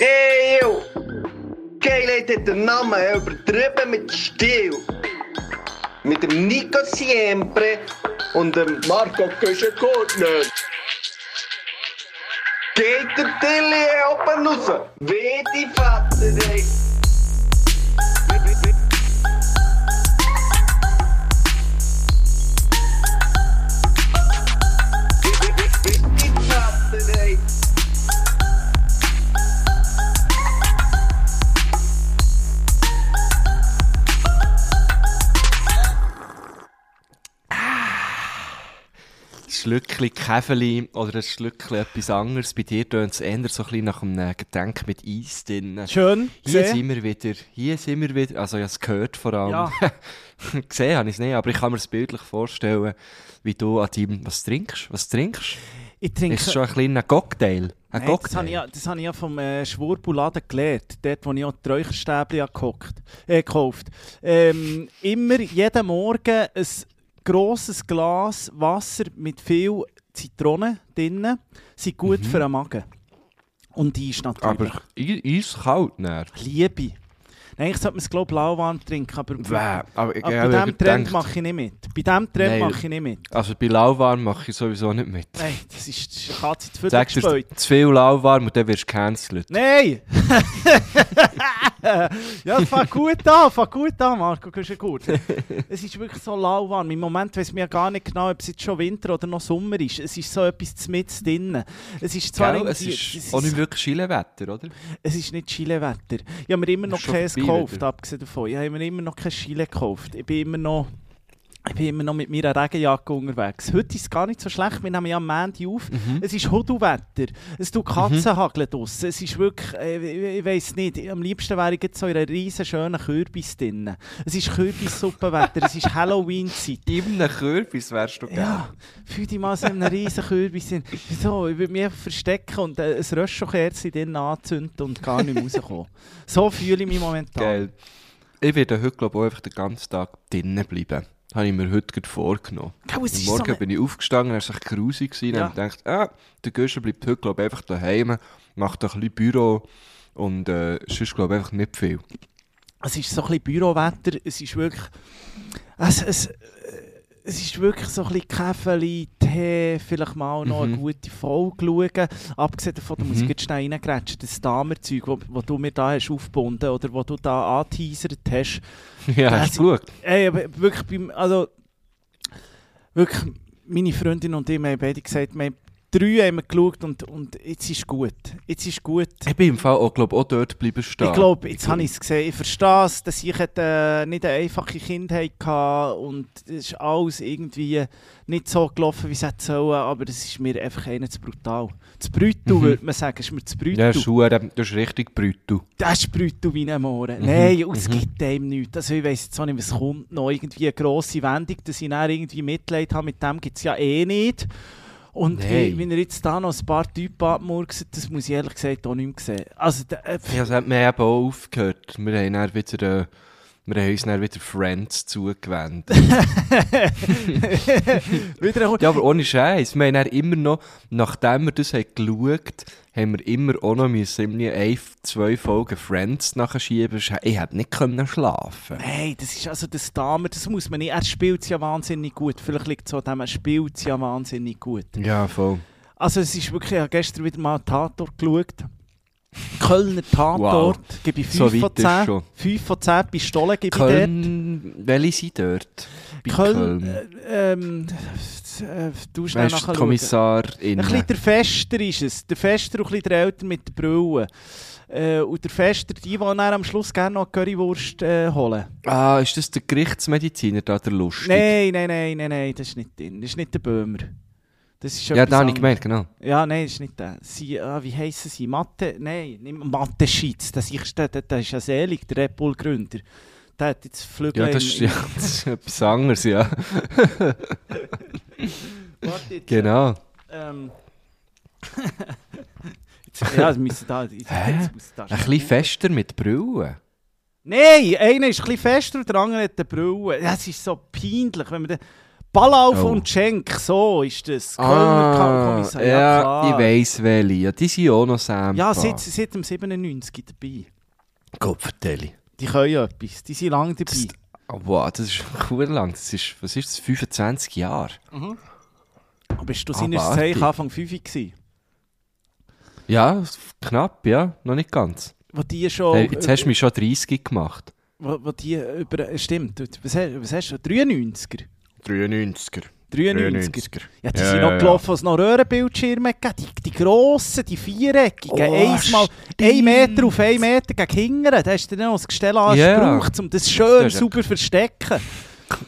Ey, yo! Geilheit hat den Namen übertrieben mit Stil. Mit dem Nico Siempre und dem Marco Köschenkortner. Geht der Tilly oben raus? Wie die Vater, ey! Schlückchen Käfeli oder ein Schlückchen etwas anderes. Bei dir tönt es eher so ein bisschen nach einem Getränk mit Eis drin. Schön. Hier gesehen. sind wir wieder. Hier sind wir wieder. Also, ich habe es gehört vor allem. Ja. Gesehen habe ich es nicht, aber ich kann mir es bildlich vorstellen, wie du an deinem. Was trinkst Was trinkst Ich trinke. Ist schon ein kleiner Cocktail? Ein Nein, das habe ich, ja- das habe ich ja vom äh, Schwurbuladen gelernt. Dort, wo ich auch die Räucherstäbchen habe äh, gekauft ähm, Immer, jeden Morgen ein grosses Glas Wasser mit viel Zitrone drin. Sind gut für den Magen. Und Eis natürlich. Aber Eis- eiskalt, ne? Liebe. Nein, ich sollte es glaube ich lauwarm trinken, aber, Bäh, aber, aber ich bei diesem Trend mache ich nicht mit. Bei diesem Trend mache ich nicht mit. Also bei lauwarm mache ich sowieso nicht mit. Nein, das ist, das ist Katze zu viel Sag dir gespielt. zu viel lauwarm und dann wirst du gecancelt. Nein! ja, es fängt gut an, fängt gut an, Marco gut. Es ist wirklich so lauwarm. Im Moment weiß ja gar nicht genau, ob es jetzt schon Winter oder noch Sommer ist. Es ist so etwas mit drin. Es ist zwar Gell? Es irgendwie- ist auch nicht wirklich Schilewetter, oder? es ist nicht Chile-Wetter. Ich habe mir immer noch Ist Käse gekauft, abgesehen davon. Ich habe mir immer noch kein Chile gekauft. Ich bin immer noch... Ich bin immer noch mit meiner Regenjacke unterwegs. Heute ist es gar nicht so schlecht. Wir nehmen ja am Montag auf. Mhm. Es ist Hudelwetter. Es tut Katzenhageln draussen. Es ist wirklich, äh, ich, ich weiß nicht, am liebsten wäre ich jetzt so in einer riesen schönen Kürbis drin. Es ist Kürbissuppenwetter, es ist Halloween-Zeit. In einem Kürbis wärst du Ja, fühl dich mal so in einem riesen Kürbis. drin. So, ich würde mich verstecken und äh, ein Röschenkerzchen drin anzünden und gar nicht mehr rauskommen. So fühle ich mich momentan. Geil. Ich werde heute, glaube ich, auch einfach den ganzen Tag drinnen bleiben. Das habe ich mir heute gerade vorgenommen. Gell, es ist Morgen so eine- bin ich aufgestanden, er war grusig gewesen, Ja. und ich dachte, ah, der Göscher bleibt heute, glaube ich, einfach daheim, macht ein bisschen Büro und äh, sonst, glaube ich, einfach nicht viel. Es ist so ein bisschen Bürowetter, es ist wirklich. Es, es, äh, es ist wirklich so ein bisschen Käfeli, Tee, vielleicht mal noch eine Mhm. gute Folge schauen. Abgesehen davon, da muss ich Mhm. jetzt schnell reingrätschen, das Damerzeug, das wo du mir da hast aufgebunden oder wo du da angeteasert hast. ja, Das- hast du geschaut? Ey, aber wirklich, beim, also, wirklich, meine Freundin und ich haben beide gesagt, wir haben drei haben wir geschaut und, und jetzt ist gut. Jetzt ist gut. Ich bin im Fall auch, glaube auch dort bleiben stehen. Ich glaube, jetzt habe ich es gesehen. Ich verstehe es, dass ich äh, nicht eine einfache Kindheit hatte und es ist alles irgendwie nicht so gelaufen, wie es hätte sollen, aber es ist mir einfach einer zu brutal. Zu brutal, Mhm. würde man sagen, ist mir zu brutal. Ja, Schuhe, das ist richtig brutal. Das ist brutal wie ein Mohren. Mhm, Nein, und es mhm. gibt dem nichts. Also ich weiss jetzt auch nicht, was kommt noch. Irgendwie eine grosse Wendung, dass ich dann irgendwie Mitleid habe, mit dem gibt es ja eh nicht. Und wie, Nein. wie er jetzt da noch ein paar Typen abmurkst, das muss ich ehrlich gesagt auch nicht mehr sehen. Also, äh, Ja, das hat mir eben auch aufgehört. Wir haben dann wieder, äh, wir haben uns dann wieder Friends zugewendet. wieder ein ja, aber ohne Scheiß. Wir haben dann immer noch, nachdem wir das haben geschaut haben wir immer auch noch müssen, ein, zwei Folgen Friends nachschieben. Ich hätte nicht können schlafen Nein, das ist also das Damer, das muss man nicht. Er spielt es ja wahnsinnig gut. Vielleicht liegt es an dem, er spielt es ja wahnsinnig gut. Ja, voll. Also es ist wirklich, ich habe gestern wieder mal Tatort geschaut. Kölner Tatort, gebe ich 5 So von weit ist 10. schon. 5 von 10 Pistolen gebe ich dort. Köln, welche sind dort? Bei Köln, Köln. äh, ähm, äh, du schnell die Kommissarin. Ein bisschen der Fester ist es. Der Fester und ein bisschen der Älter mit der Brille. Äh, und der Fester, die, die dann am Schluss gerne noch Currywurst äh, holen. Ah, ist das der Gerichtsmediziner da, der Lustig? Nein, nein, nein, nein, nein, das ist nicht. Das ist nicht der Böhmer. Das ist Ja, da habe ich gemeint, genau. Ja, nein, das ist nicht der. Sie, ah, wie heissen sie? Mathe? Nein, nicht Mathe Schitz. Das ist, der, der, der ist ja selig, der Red Bull-Gründer. Der hat jetzt Flügel Ja, das ist, ja, das ist etwas anderes, ja. Warte jetzt, Genau. Ähm. jetzt, ja, müssen da. Jetzt, jetzt muss da Ein bisschen fester mit Brille. Nein, einer ist ein bisschen fester und der andere hat eine Brille. Das ist so peinlich, wenn man den Ballauf Oh. und Schenk, so ist das. Kölner Ah, Kommissar, ja, klar. ich weiss welche. Ja, die sind auch noch Sampa. Ja, seit, seit dem 97 dabei. Gott, vertelle. Die können ja etwas, die sind lange dabei. Das- Oh, wow, das ist cool lang. Das ist, was ist das, 25 Jahre? Aber bist du Ah, seines warte. Zeichen Anfang 5 gewesen? Ja, knapp, ja. Noch nicht ganz. Wo die schon... Hey, jetzt hast du mich schon 30 gemacht. wo, wo die über... äh, Stimmt, was hast du? 93er? 93er. 93er. Ja, die Ja, sind ja, noch gelaufen, als es noch Röhrenbildschirme gegeben Die, die grossen, die viereckigen, Oh, einmal ein Meter auf einen Meter gegen hingern. Da hast du dann noch das Gestell Ja. gebraucht, um das schön Das ist sauber zu verstecken.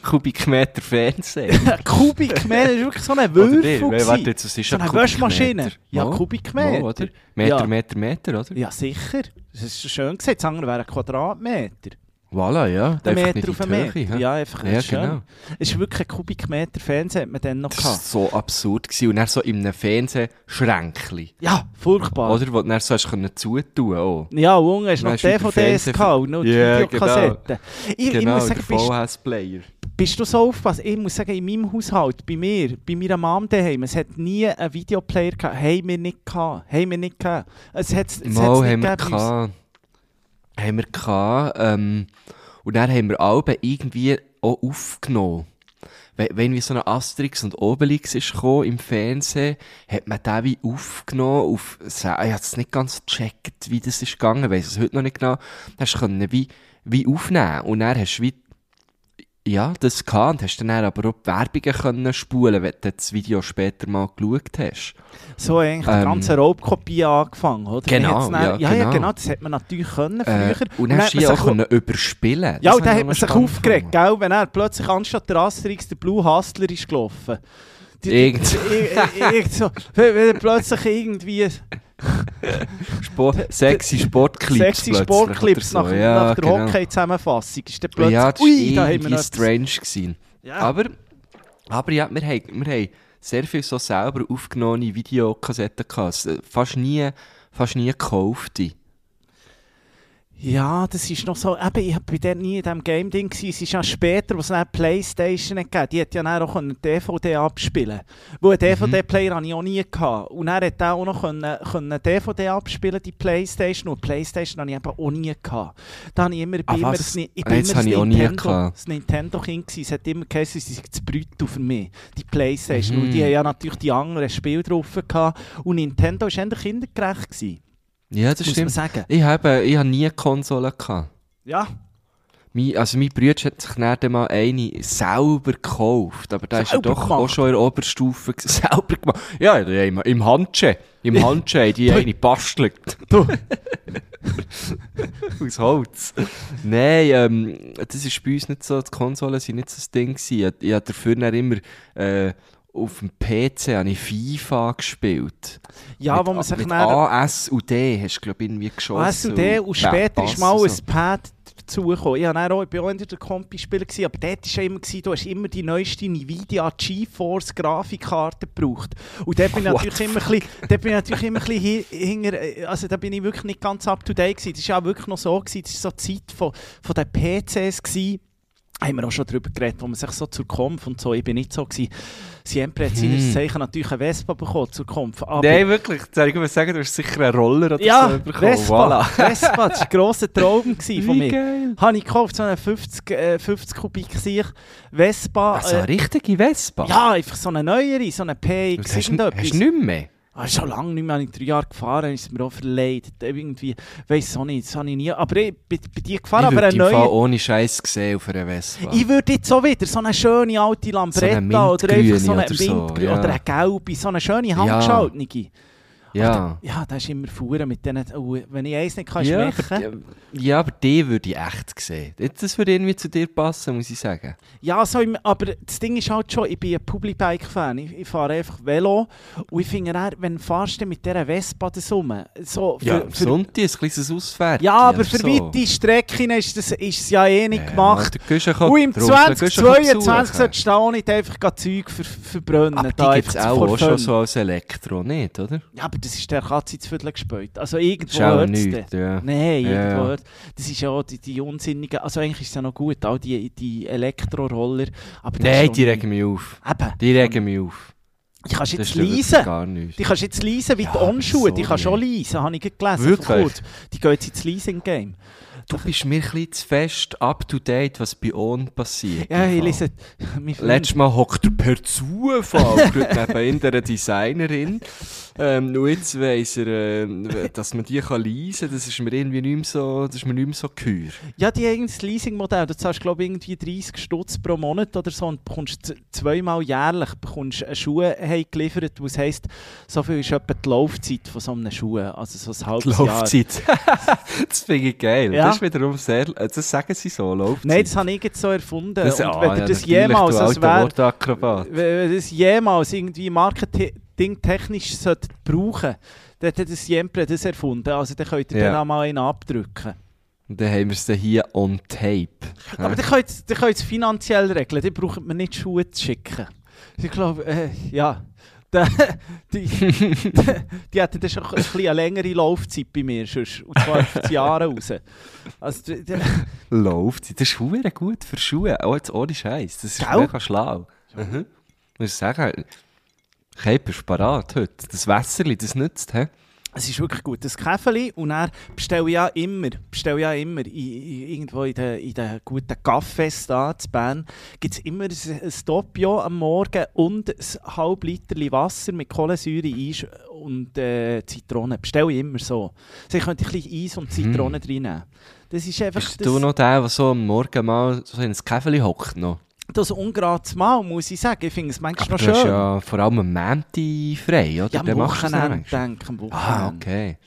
Kubikmeter Fernsehen. Ein Kubikmeter, das war wirklich so ein Würfel. gewesen. Warte, jetzt, was ist So ein eine? Waschmaschine. Ja, Kubikmeter. Mo, oder? Meter, Ja. Meter, Meter, oder? Ja, sicher. Das ist schön gesagt. Das andere wäre ein Quadratmeter. Voilà, ja. Ein Meter auf in einen Meter. hä? Ja, einfach Ja, schön. genau. Es ist wirklich ein Kubikmeter Fernsehen, hat man dann noch Das gehabt. war so absurd. Gewesen. Und dann so in einem Fernsehschränkchen. Ja, furchtbar. Oder? Wo du dann so hast können zutun auch. Ja, und unten hast noch DVDs gehabt und noch die Ja, Videokassetten. Ich, ich genau, muss sagen, der bist, VHS-Player. bist du so aufgepasst? Ich muss sagen, in meinem Haushalt, bei mir, bei meiner Mom daheim, es hat nie einen Videoplayer gehabt. Haben wir nicht gehabt. Haben wir nicht gehabt. Es hat es nicht gehabt. Haben wir gehabt. Ähm, und dann haben wir alle irgendwie auch aufgenommen. Wenn, wenn wie so ein Asterix und Obelix ist gekommen im Fernsehen, hat man den wie aufgenommen auf, ich habe es nicht ganz gecheckt, wie das ist gegangen, weiss es heute noch nicht genau, hast du können wie, wie aufnehmen und dann hast du wie, ja, das gehabt und hast dann aber auch die Werbungen können spulen, wenn du das Video später mal geschaut hast. So eigentlich die Ähm, ganze Raubkopie angefangen, oder? Genau, dann- ja, ja, ja, genau. genau, das hat man natürlich können Äh, früher. und dann hast du die auch können überspielen Ja, und dann hat man sich aufgeregt, gell, wenn er plötzlich anstatt der Asterix der Blue Hustler ist gelaufen. Die- die- Irgend- irgend so, wenn plötzlich irgendwie Sport, sexy Sportclips sexy Sportclips oder nach, so. ja, nach der genau. Hockey-Zusammenfassung ist dann plötzlich, Ja, das ui, da haben wir strange. Gewesen. Ja. Aber, aber ja, wir haben, wir haben sehr viel so selber aufgenommene Videokassetten gehabt. S- Fast nie, fast nie gekaufte. Ja, das ist noch so, eben, ich war dort nie in diesem Game-Ding. Es ist ja später, wo es dann Playstation gegeben die hat ja dann auch eine DVD abspielen Wo einen DVD-Player hatte ich auch nie. Gehabt. Und dann hat er auch noch können, können DVD abspielen, die Playstation. Und die Playstation hatte ich eben auch nie. Gehabt. Da habe ich immer, Ah, bin das, ich Ah, bin jetzt immer das ich nie Nintendo, das Nintendo-Kind gewesen. Es hat immer geheißen, sie sind zu brüten für mich, die Playstation. Mhm. Und die haben ja natürlich die anderen Spiele drauf gehabt. Und Nintendo war eher kindergerecht. Gewesen, Ja, das muss stimmt. sagen. Ich habe, ich habe nie Konsolen gehabt. Ja, Mein, also mein Bruder hat sich dann mal eine selber gekauft, aber da ist er doch gemacht? auch schon in der Oberstufe selber gemacht. Ja, im, im Handschee. Im Handschee haben die eine bastelt. du. Aus Holz. Nein, ähm, das ist bei uns nicht so, die Konsolen sind nicht so das Ding gewesen. Ich, ich habe dafür dann immer, äh, auf dem PC habe ich FIFA gespielt. Ja, mit, wo man sich mit. A, S und D hast du, glaube ich, irgendwie geschossen. AS und D und später Pass ist mal und ein so. Pad dazugekommen. Ich, auch, ich bin auch in der Kompi-Spieler, aber dort war ja immer, du hast immer die neueste Nvidia GeForce Grafikkarte gebraucht. Und dort bin ich natürlich immer ein bisschen, dort bin ich natürlich immer ein bisschen hi- hinter, äh, also da bin ich wirklich nicht ganz up to date gewesen. Das war auch wirklich noch so, gewesen, das war so die Zeit von, von den PCs gewesen. Haben wir auch schon darüber geredet, wo man sich so zur Kampf und so, ich bin nicht so gewesen. Siempre hat seines Hm. Zeichen natürlich eine Vespa bekommen zur Kampf. Aber Nein, wirklich. Ich mal sagen, du hast sicher einen Roller oder ja, so bekommen. Vespa, Voilà. Vespa, das war ein grosser Traum von Wie mir. geil. Habe ich gekauft, so eine 50, äh, 50 Kubik Sicht Vespa. Also eine äh, richtige Vespa? ja, einfach so eine neuere, so eine PX, hast, irgendetwas. hast du nicht mehr? Ah, schon lange nicht mehr, ich drei Jahre gefahren, ist mir auch verleidet. Irgendwie, weiss auch nicht, das habe ich nie. Aber ich bin bei dir gefahren, ich aber eine im Fall neue. ohne Scheiß gesehen auf einer Vespa. Ich würde jetzt so wieder so eine schöne alte Lambretta oder einfach so eine oder so, ja. oder eine gelbe, so eine schöne handgeschaltete. ja. Ja, da ist immer Fuhren mit denen, oh, wenn ich eins nicht kann Ja, schmecken. aber, ja, aber die würde ich echt sehen. Das würde irgendwie zu dir passen, muss ich sagen. Ja, so im, aber das Ding ist halt schon, ich bin ein Publibike-Fan. Ich, ich fahre einfach Velo und ich finde, eher, wenn fahrst du mit dieser Vespa das rum, so für, Ja, für, Sonntag ein kleines Ausfährtchen. ja, aber für so. weite Strecken ist das, ist es ja eh nicht Ja, gemacht. kann- Und im darum, der Guschen kann 2022 besuchen. solltest du auch nicht einfach Zeug ver verbrennen. Aber die gibt es auch, auch schon so als Elektro, nicht, oder? Ja, aber das ist der Katze ins Viertel gespäut. Also irgendwo auch nichts, dann. ja. Nein, Ja, irgendwo ja. hört Das ist ja die, die unsinnigen... Also eigentlich ist es ja noch gut, all die, die Elektroroller. Aber Nein, die schon- regen mich auf. Eben. Die regen mich auf. Die kannst du jetzt leisen. Die kannst jetzt leisen wie Ja, die Onschuhe. Die wieso kannst du auch nicht? leisen, habe ich gelesen. Wirklich? Die gehen jetzt ins Leasing-Game. Du bist mir ein zu fest up to date, was bei On passiert. Ja, ich lese... Letztes Mal hockt er per Zufall neben einer Designerin. Ähm, und jetzt weiss er, äh, dass man die kann leisen kann. Das ist mir irgendwie nicht mehr so, das ist mir nicht mehr so geheuer. Ja, die eigenes Leasing-Modell, du zahlst glaube ich irgendwie 30 Stutz pro Monat oder so und bekommst zweimal jährlich bekommst eine Schuhe geliefert, was heisst, so viel ist etwa die Laufzeit von so einem Schuh, also so ein Die halbes Jahr. Laufzeit. das finde ich geil. Ja. Ist wiederum sehr, äh, das sagen sie so, Laufzeit. Nein, das habe ich jetzt so erfunden. Das- und ah, wenn ja, das jemals, du das alter wär, Wortakrobat. wenn das jemals irgendwie marketingtechnisch brauchen, dann hat das jemand das erfunden. Also dann könnt ihr Ja. dann auch mal einen abdrücken. Und dann haben wir es hier on tape. Aber ihr dann könnt ihr es finanziell regeln, dann braucht man nicht Schuhe zu schicken. Ich glaube, äh, ja. Da- die, die, hätten dann schon ein bisschen eine längere Laufzeit bei mir, sonst, und zwar auf die Jahre raus. Also, die- Laufzeit. Das ist verdammt gut für Schuhe. Auch jetzt ohne Scheiß. Das ist Gell? mega schlau. Mhm. Muss ich sagen, Käfer ist parat heute. Das Wässerli, das nützt, hä? Es ist wirklich gut. Das Käfeli und bestelle ich ja immer, bestelle ja immer in, in, irgendwo in den, in den guten Cafés da in Bern gibt es immer ein, ein Doppio am Morgen und ein halb Liter Wasser mit Kohlensäure Eis und äh, Zitrone. Bestelle ich immer so. Also ich könnte ein bisschen Eis und Zitrone drin nehmen. Das ist einfach Bist das, du noch der, der so am Morgen mal so in ein Käfeli hockt noch? Das ungerades Mal, muss ich sagen. Ich finde es manchmal Aber noch du hast ja vor allem am Montag frei, oder? Ja, am Wochenende, denke ich, am Wochenende. Ah, okay.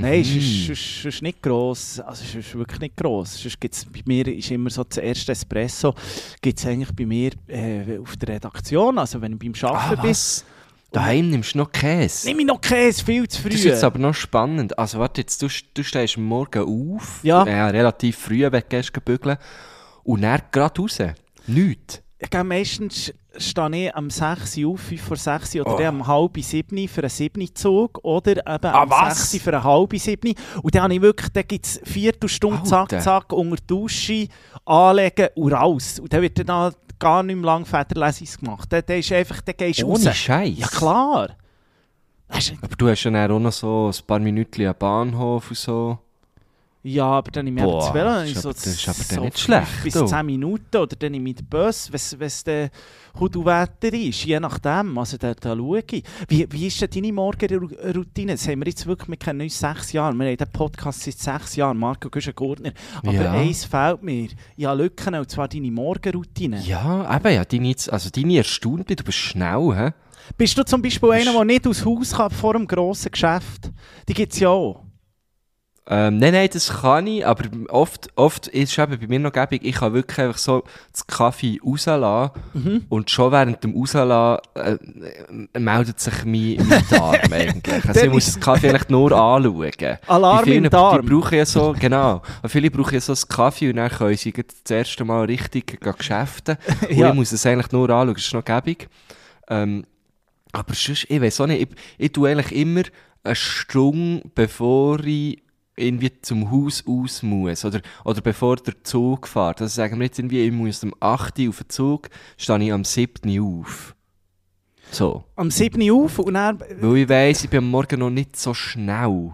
Nein, es Mhm. ist, ist, ist nicht gross. Also es ist wirklich nicht gross. Sonst gibt's, bei mir ist immer so das erste Espresso gibt es eigentlich bei mir äh, auf der Redaktion, also wenn ich beim Ah, Arbeiten bin. was? Daheim nimmst du noch Käse? Nimm ich noch Käse, viel zu früh. Das ist jetzt aber noch spannend. Also warte, jetzt, du, du stehst morgen auf, Ja. relativ früh, wenn du gehst bügeln, und dann gerade raus. Nichts. ich gehe meistens stehe ich am 6 Uhr auf, 5 vor 6 Uhr, oder Oh. dann am halb 7 für einen 7 Zug oder eben Ah, am was? 6 für einen halb 7 Und dann habe ich wirklich, dann gibt es Viertelstunde, zack, zack, unter die Dusche, anlegen und raus. Und dann wird dann gar nicht mehr lang Väterlesung gemacht. Dann, dann ist einfach, dann gehst du Ohne raus. Scheiß. Ja klar. Aber du hast ja dann auch noch so ein paar Minuten am Bahnhof und so. Ja, aber dann nehme ich Boah, eben das Velo, dann so, das ist aber dann so nicht schlecht, bis du. 10 Minuten oder dann nehme ich den Bus, wenn es der Hudu-Wetter ist, je nachdem, also da, da schaue ich. Wie, wie ist denn deine Morgenroutine? Das haben wir jetzt wirklich, wir kennen uns sechs Jahre, wir haben den Podcast seit sechs Jahren, Marco Güschen-Gurtner, aber Ja. eins fehlt mir, ich habe Lücken, und zwar deine Morgenroutine. Ja, eben, ja, deine, also deine erstaunt mich, du bist schnell, hä? Bist du zum Beispiel einer, Bist- der nicht aus Haus kann vor einem grossen Geschäft? Die gibt es ja auch. Ähm, nein, nein, das kann ich, aber oft, oft ist es eben bei mir noch gäbig, ich kann wirklich einfach so das Kaffee rauslassen Mhm. und schon während dem rauslassen äh, meldet sich mein, mein Darm eigentlich. Also ich muss das Kaffee eigentlich nur anschauen. Alarm Bei vielen, im Darm. Die brauchen ja so, genau, und viele brauchen ja so einen Kaffee und dann können sie das erste Mal richtig geschäften. Und Ja. ich muss es eigentlich nur anschauen, das ist noch gäbig. Ähm, aber sonst, ich weiß auch nicht, ich, ich tue eigentlich immer eine Stunde, bevor ich irgendwie zum Haus aus muss. Oder, oder bevor der Zug fährt. Also sagen wir jetzt irgendwie, ich muss am 8. Uhr auf den Zug, stehe ich am 7. Uhr auf. So. Am 7 Uhr auf und dann... Weil ich weiss, ich bin am Morgen noch nicht so schnell.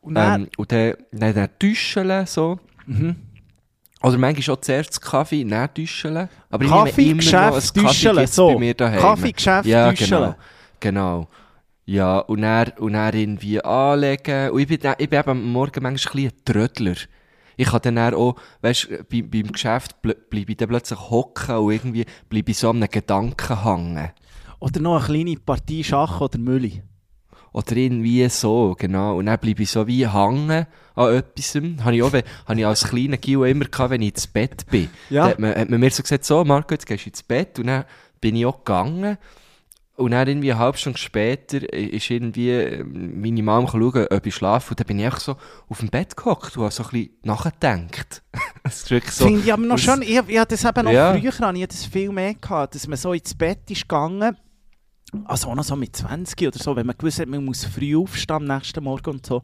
Und dann Ähm, und dann, dann, dann Täuscheln, so. mhm. Oder manchmal schon zuerst Kaffee, dann Täuscheln. Aber Kaffee, ich nehme immer noch Geschäft, ein Kaffee Täuscheln, gibt's so. bei mir daheim. Kaffee, Geschäft, ja, Täuscheln. genau. Genau. Ja, und dann, und dann irgendwie anlegen. Und ich bin, ich bin eben am Morgen manchmal ein ein Trödler. Ich kann dann auch, weißt du, bei, beim Geschäft ble- bleibe ich dann plötzlich hocken und irgendwie bleibe ich so an einem Gedanken hängen. Oder noch eine kleine Partie Schach oder Mülli. Oder irgendwie so, genau. Und dann bleibe ich so wie hängen an etwas. Habe ich auch, habe ich als kleiner Gio immer gehabt, wenn ich ins Bett bin. Ja. Da hat man, hat man mir so gesagt, so, Marco, jetzt gehst du ins Bett. Und dann bin ich auch gegangen. Und dann irgendwie eine halbe Stunde später ist irgendwie äh, meine Mama schauen, ob ich schlafe. Und dann bin ich einfach so auf dem Bett gehockt und habe so ein bisschen nachgedacht. das ist wirklich so. Finde ich aber noch das- schon, ich, ich hatte das eben noch Ja. früher, habe ich das viel mehr gehabt, dass man so ins Bett ist gegangen also auch noch so mit 20 oder so, wenn man gewusst hat, man muss früh aufstehen am nächsten Morgen und so,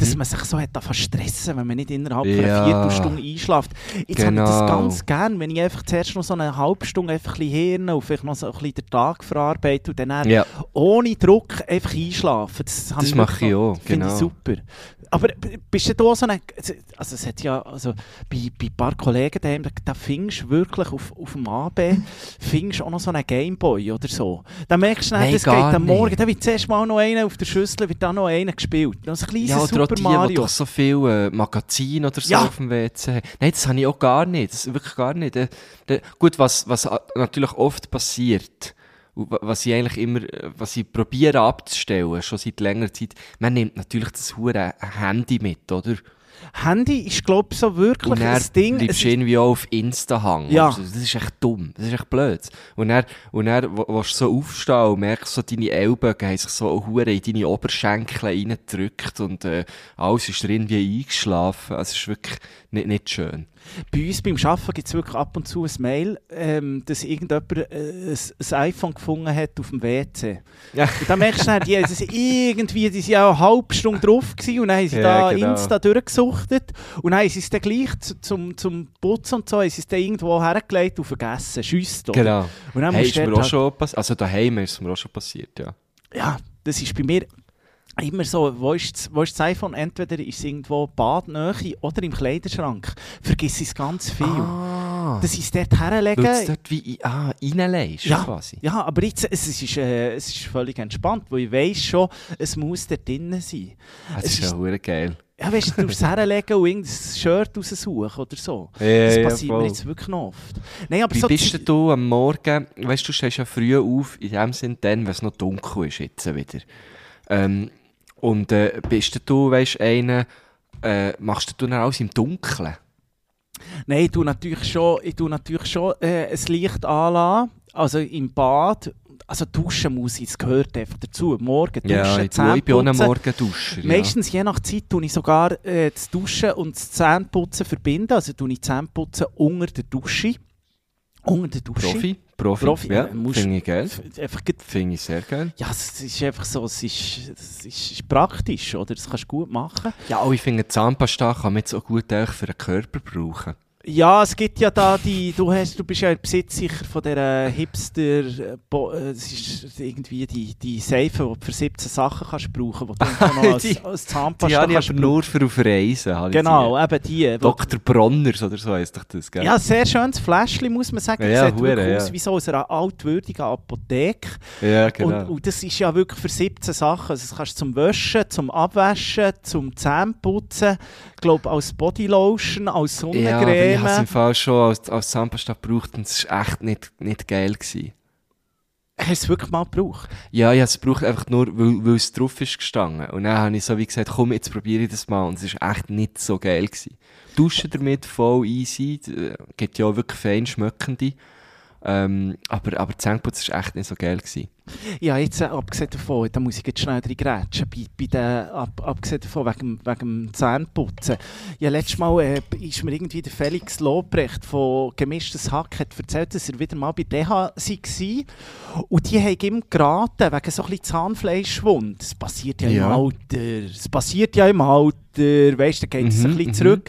dass man sich so hat stressen, wenn man nicht innerhalb von einer Ja. Viertelstunde einschläft. Jetzt habe ich das Genau. ganz gern, wenn ich einfach zuerst noch so eine halbe Stunde einfach ein bisschen Hirn und vielleicht noch so ein bisschen den Tag verarbeite und dann Ja, ohne Druck einfach einschlafen. Das, Das ich mache ich noch- auch, Finde ich genau. super. Aber bist du da so ein... Also es hat ja... Also bei, bei ein paar Kollegen daheim, da, da findest du wirklich auf, auf dem AB findest auch noch so einen Gameboy oder so. Da merkst du, Nein, das geht am Morgen, nicht. da wird zuerst mal noch einer auf der Schüssel, wird dann noch einer gespielt. Noch ein kleines ja oder Super die, Mario. doch so viele äh, Magazine oder so Ja. auf dem WC. Nein, das habe ich auch gar nicht. Das wirklich gar nicht. Äh, gut, was, was natürlich oft passiert, was ich eigentlich immer, äh, was ich probiere abzustellen, schon seit längerer Zeit, man nimmt natürlich das hure Handy mit, oder? Handy ist, glaube ich, so wirklich Und ein Ding. bleibst du ist, irgendwie auch auf Insta hängen. Ja. oder so. Das ist echt dumm. Das ist echt blöd. Und dann, und dann wo- willst du so aufstehen und merkst so, deine Ellbogen haben sich so hure in deine Oberschenkel reingedrückt und äh, alles ist drin wie eingeschlafen. Also es ist wirklich nicht, nicht schön. Bei uns beim Arbeiten gibt es wirklich ab und zu ein Mail, ähm, dass irgendjemand äh, ein, ein iPhone gefunden hat auf dem WC. Ja. Und dann merkst du dann, die, sind irgendwie, die sind auch eine halbe Stunde drauf gewesen und dann haben sie Ja, da genau. Insta durchgesuchtet und dann haben sie es dann gleich zu, zum, zum Putzen und so, haben sie es dann irgendwo hergelegt und vergessen, schüsst. oder? Genau. Und dann Hey, ist mir auch halt- schon passiert. Also daheim ist es mir auch schon passiert, ja. ja, das ist bei mir immer so, wo ist, das, wo ist das iPhone? Entweder ist es irgendwo badnähe oder im Kleiderschrank. Vergiss es ganz viel. Ah. Dass ich es dort herlegen. Weil du es dort wie ah, reinlegst Ja. quasi. Ja, aber jetzt, es, ist, äh, es ist völlig entspannt, weil ich weiss schon, es muss dort drinnen sein. Das Es ist ist- ja hure geil. Ja, weißt du, du es herlegen und irgendein Shirt raussuchen oder so. Ja, das ja, passiert mir voll. jetzt wirklich noch oft. Nein, aber Wie so bist du am Morgen, weißt du, du stehst ja früh auf, in dem Sinn dann, wenn es noch dunkel ist jetzt wieder. Ähm, und äh, bist du, weißt einer, äh, machst du dann alles im Dunkeln? Nein, ich tue natürlich schon, ich tue natürlich schon äh, ein Licht anlassen, also im Bad. Also duschen muss ich, das gehört einfach dazu. Morgen duschen, Ja, ich, tue, ich bin auch. Morgenduscher. Ja. Meistens, je nach Zeit, tue ich sogar äh, das Duschen und das Zähneputzen verbinden. Also tue ich Zähneputzen unter der Dusche. Unter der Dusche. Profi? Profi? Profi, ja, finde ich geil. Einfach Finde ich sehr geil. ja, es ist einfach so, es ist, es ist, praktisch, oder? Das kannst du gut machen. Ja, auch ich finde, Zahnpasta kann man jetzt auch gut für den Körper brauchen. Ja, es gibt ja da die, du, hast, du bist ja Besitz sicher von dieser Hipster, äh, Bo- äh, es ist irgendwie die, die Seife, die du für 17 Sachen kannst brauchen, die du noch als, Die- als Die Zahnpasta ich kannst aber nur für auf Reisen. ich Genau, die. eben die. Dr. Bronners oder so heisst doch das, gell? Ja, sehr schönes Fläschchen, muss man sagen. Ja, Sieht wirklich hure, aus ja. wie so aus einer altwürdigen Apotheke. ja genau. Und, und das ist ja wirklich für 17 Sachen. Also das kannst du zum Waschen, zum Abwaschen, zum Zähneputzen, glaube als Bodylotion, als Ja, aber ich habe es Sonnencreme. im Fall schon als, als Zahnpasta gebraucht und es war echt nicht, nicht geil. Gewesen. Hast du es wirklich mal gebraucht? Ja, ich habe es gebraucht einfach nur, weil, weil es drauf ist gestanden. Und dann habe ich so wie gesagt, komm, jetzt probiere ich das mal. Und es war echt nicht so geil. Gewesen. Duschen damit, voll easy. äh, Gibt ja auch wirklich fein schmeckende. Ähm, aber, aber Zähneputz war echt nicht so geil. Gewesen. Ja, jetzt äh, abgesehen davon, da muss ich jetzt schnell drin grätschen, bei, bei den, ab, abgesehen davon, wegen, wegen dem Zähneputzen. Ja, letztes Mal äh, ist mir irgendwie der Felix Lobrecht von «Gemischtes Hack» hat erzählt, dass er wieder mal bei DH war. Und die haben ihm geraten, wegen so ein bisschen Zahnfleischwund. Das passiert ja, Ja. im Alter. Es passiert ja im Alter. Weißt du, da geht es ein Mhm, bisschen mhm.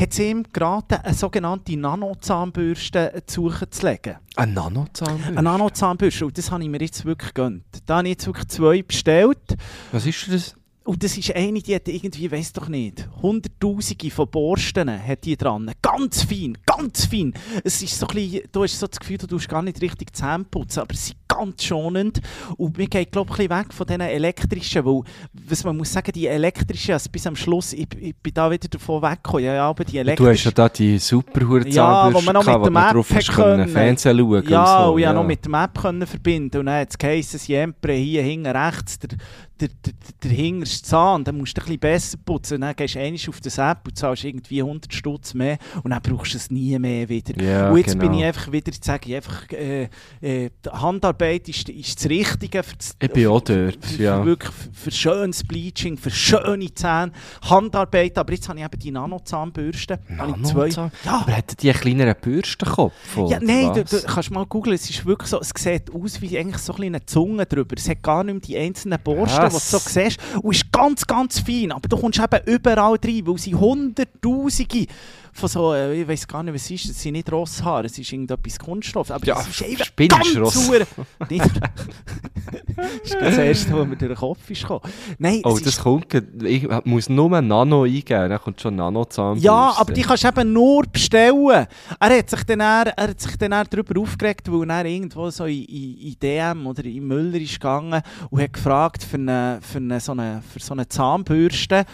Hat sie ihm geraten, eine sogenannte Nanozahnbürste zu suchen zu legen. Ein Nanozahnbürste? Eine Nanozahnbürste. Und das habe ich mir jetzt wirklich gegönnt. Da habe ich jetzt wirklich zwei bestellt. Was ist das? Und das ist eine, die hat irgendwie, weiß doch nicht, Hunderttausende von Borsten hat die dran. Ganz fein, ganz fein. Es ist so ein bisschen, du hast so das Gefühl, du tust gar nicht richtig Zähne putzen, aber sie sind ganz schonend. Und mir geht, glaube ich, ein bisschen weg von diesen elektrischen, weil, was man muss sagen, die elektrischen, also bis am Schluss, ich, ich bin da wieder davon weggekommen. Ja, ja, aber die Du hast elektrischen... ja da die super Ja, wo man noch mit du Map drauf hast können. Fernsehen schauen Ja, und so. und ich konnte noch mit der Map können verbinden und dann hat es geheißen, Siempre hier hinten rechts, der, der, der, der hinterste Zahn, dann musst du ein bisschen besser putzen. Und dann gehst du einmal auf das App und zahlst irgendwie 100 Stutz mehr und dann brauchst du es nie mehr wieder. Ja, und jetzt bin genau. ich einfach wieder, jetzt sage ich einfach, äh, äh, Handarbeit ist, ist das Richtige für das, Ich bin auch dort, für, ja. wirklich für, für schönes Bleaching, für schöne Zähne, Handarbeit, aber jetzt habe ich eben die Nanozahnbürste. Habe ich zwei- Nanozahn? Ja, Aber hat die einen kleineren Bürstenkopf? ja, nein, du, du kannst mal googeln, es ist wirklich so, es sieht aus wie eigentlich so eine Zunge drüber. Es hat gar nicht mehr die einzelnen Borsten, die du Was? so siehst. Und ist ganz, ganz fein, aber du kommst eben überall rein, weil sie hunderttausende von so, äh, ich weiß gar nicht, was es ist, es sind nicht Rosshaare, es ist irgendetwas Kunststoff, aber Ja, es ist einfach ganz sauer. Nicht- das ist das Erste, was mir durch den Kopf ist gekommen. Nein, Oh, das ist kommt, ich muss nur Nano eingeben, dann kommt schon Nano-Zahnbürste. Ja, aber die kannst du eben nur bestellen. Er hat sich dann, eher, er hat sich dann darüber aufgeregt, weil er irgendwo so in, in, in DM oder in Müller ist gegangen und hat gefragt für, eine, für, eine, so, eine, für so eine Zahnbürste.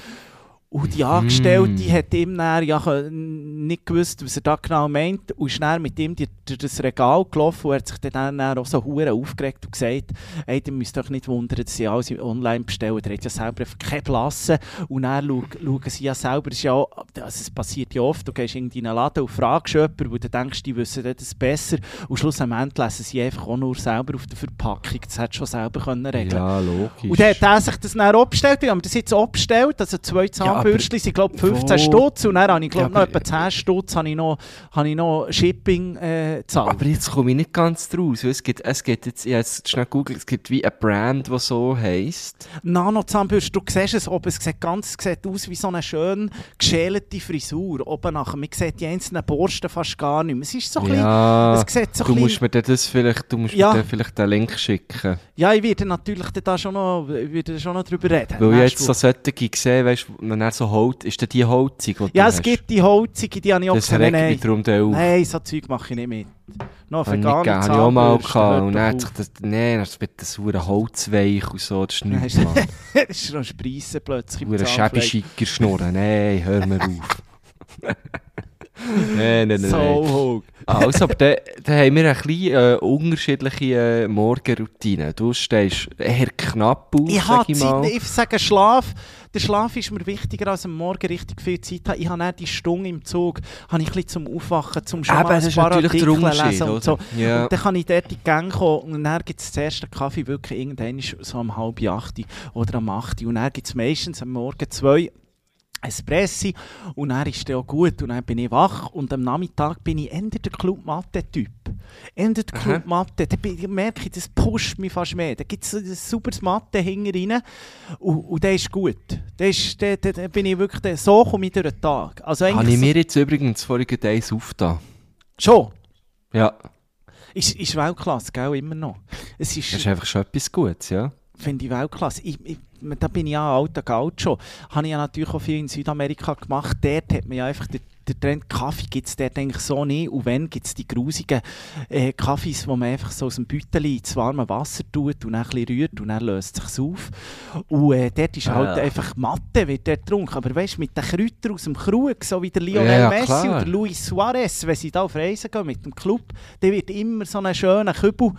Und die Angestellte hat ihm dann ja nicht gewusst, was er da genau meint. Und ist dann mit ihm durch das Regal gelaufen und hat sich dann, dann auch so hure aufgeregt und gesagt, hey, ihr müsst euch nicht wundern, dass sie alles online bestellen. Der hat ja selber keine Blasse. Und dann schau- schauen sie ja selber, es, ist ja auch, also es passiert ja oft, du gehst in einen Laden und fragst jemanden, wo du denkst, die wissen das besser. Und schlussendlich lesen sie einfach auch nur selber auf der Verpackung. Das hätte schon selber können regeln Ja, logisch. und dann hat er sich das dann abgestellt. Wir haben das jetzt abgestellt. Also zwei Zahnbürstchen sind, glaube ich, 15 wo- Stutz. Und dann habe ich, glaube Ja, noch etwa 10 Stutz habe ich noch, habe ich noch Shipping äh, gezahlt. Aber jetzt komme ich nicht ganz draus. Es gibt, es gibt jetzt, ich habe jetzt schnell gegoogelt, es gibt wie eine Brand, die so heisst. Nano-Zahnbürste, du siehst es oben, es sieht ganz sieht aus wie so eine schön geschälte Frisur. Oben nachher. Man sieht die einzelnen Borsten fast gar nicht mehr. Es ist so ein Ja, bisschen, es sieht so du musst mir das vielleicht, du musst Ja. mir vielleicht den Link schicken. ja, ich werde natürlich da schon noch, ich werde schon noch drüber reden. Weil ich jetzt so solche gesehen, weißt du, er so Holz, ist denn die Holzig, die Ja, es hast? gibt die Holzige, die habe ich auch Das gesehen. regt Nein, mich darum dann auf. nein, so Zeug mache ich nicht mit. Noch nicht vegane habe ich auch mal Zahnbürste, gehabt. Und dann hat sich das, nee, das wird das hure Holzweich und so, das ist Nein, nichts, Mann. das ist noch Spreisse plötzlich im Zahnfleisch. Schäbischicker schnurren, nein, hör mir auf. nein, nein, nein. So nein. hoch. Also, aber dann, dann haben wir ein bisschen äh, unterschiedliche äh, Morgenroutinen. Du stehst eher knapp auf, Ich sag habe ich mal. Zeit, ich sage Schlaf. Der Schlaf ist mir wichtiger als am Morgen richtig viel Zeit haben. Ich habe dann die Stunde im Zug, habe ich ein bisschen zum Aufwachen, zum schon Eben, mal ein paar Artikel lesen und so. Ja. Und dann kann ich dort in die Gang kommen und dann gibt es den ersten Kaffee wirklich irgendwann so um halb acht oder um acht und dann gibt es meistens am Morgen zwei Espressi und dann ist der auch gut und dann bin ich wach und am Nachmittag bin ich eher der Club-Matte-Typ. Eher der Aha. Club-Matte, da bin- ich merke ich, das pusht mich fast mehr. Da gibt es ein sauberes Matte hinten und, und der ist gut. Der ist, der, der, der bin ich wirklich, der, so komme ich durch den Tag. Also Habe ich mir jetzt übrigens vorhin eins aufgetan. schon. Ja, Ist, ist Weltklasse, gell, immer noch. Es ist, das ist einfach schon etwas Gutes, ja. finde ich Weltklasse. Ich, ich, da bin ich ja alter Gaucho. Habe ich ja natürlich auch viel in Südamerika gemacht. Dort hat man ja einfach den, den Trend, Kaffee gibt es dort eigentlich so nicht. Und wenn, gibt es die grusigen äh, Kaffees, wo man einfach so aus dem Bütteli ins warme Wasser tut und dann ein bisschen rührt und dann löst es sich auf. Und äh, dort ist halt Ah. einfach Matte, wird dort getrunken. Aber weißt du, mit den Kräutern aus dem Krug, so wie der Lionel Ja, Messi klar. oder Luis Suarez, wenn sie da auf Reisen gehen mit dem Club, dann wird immer so ein schöner Kübel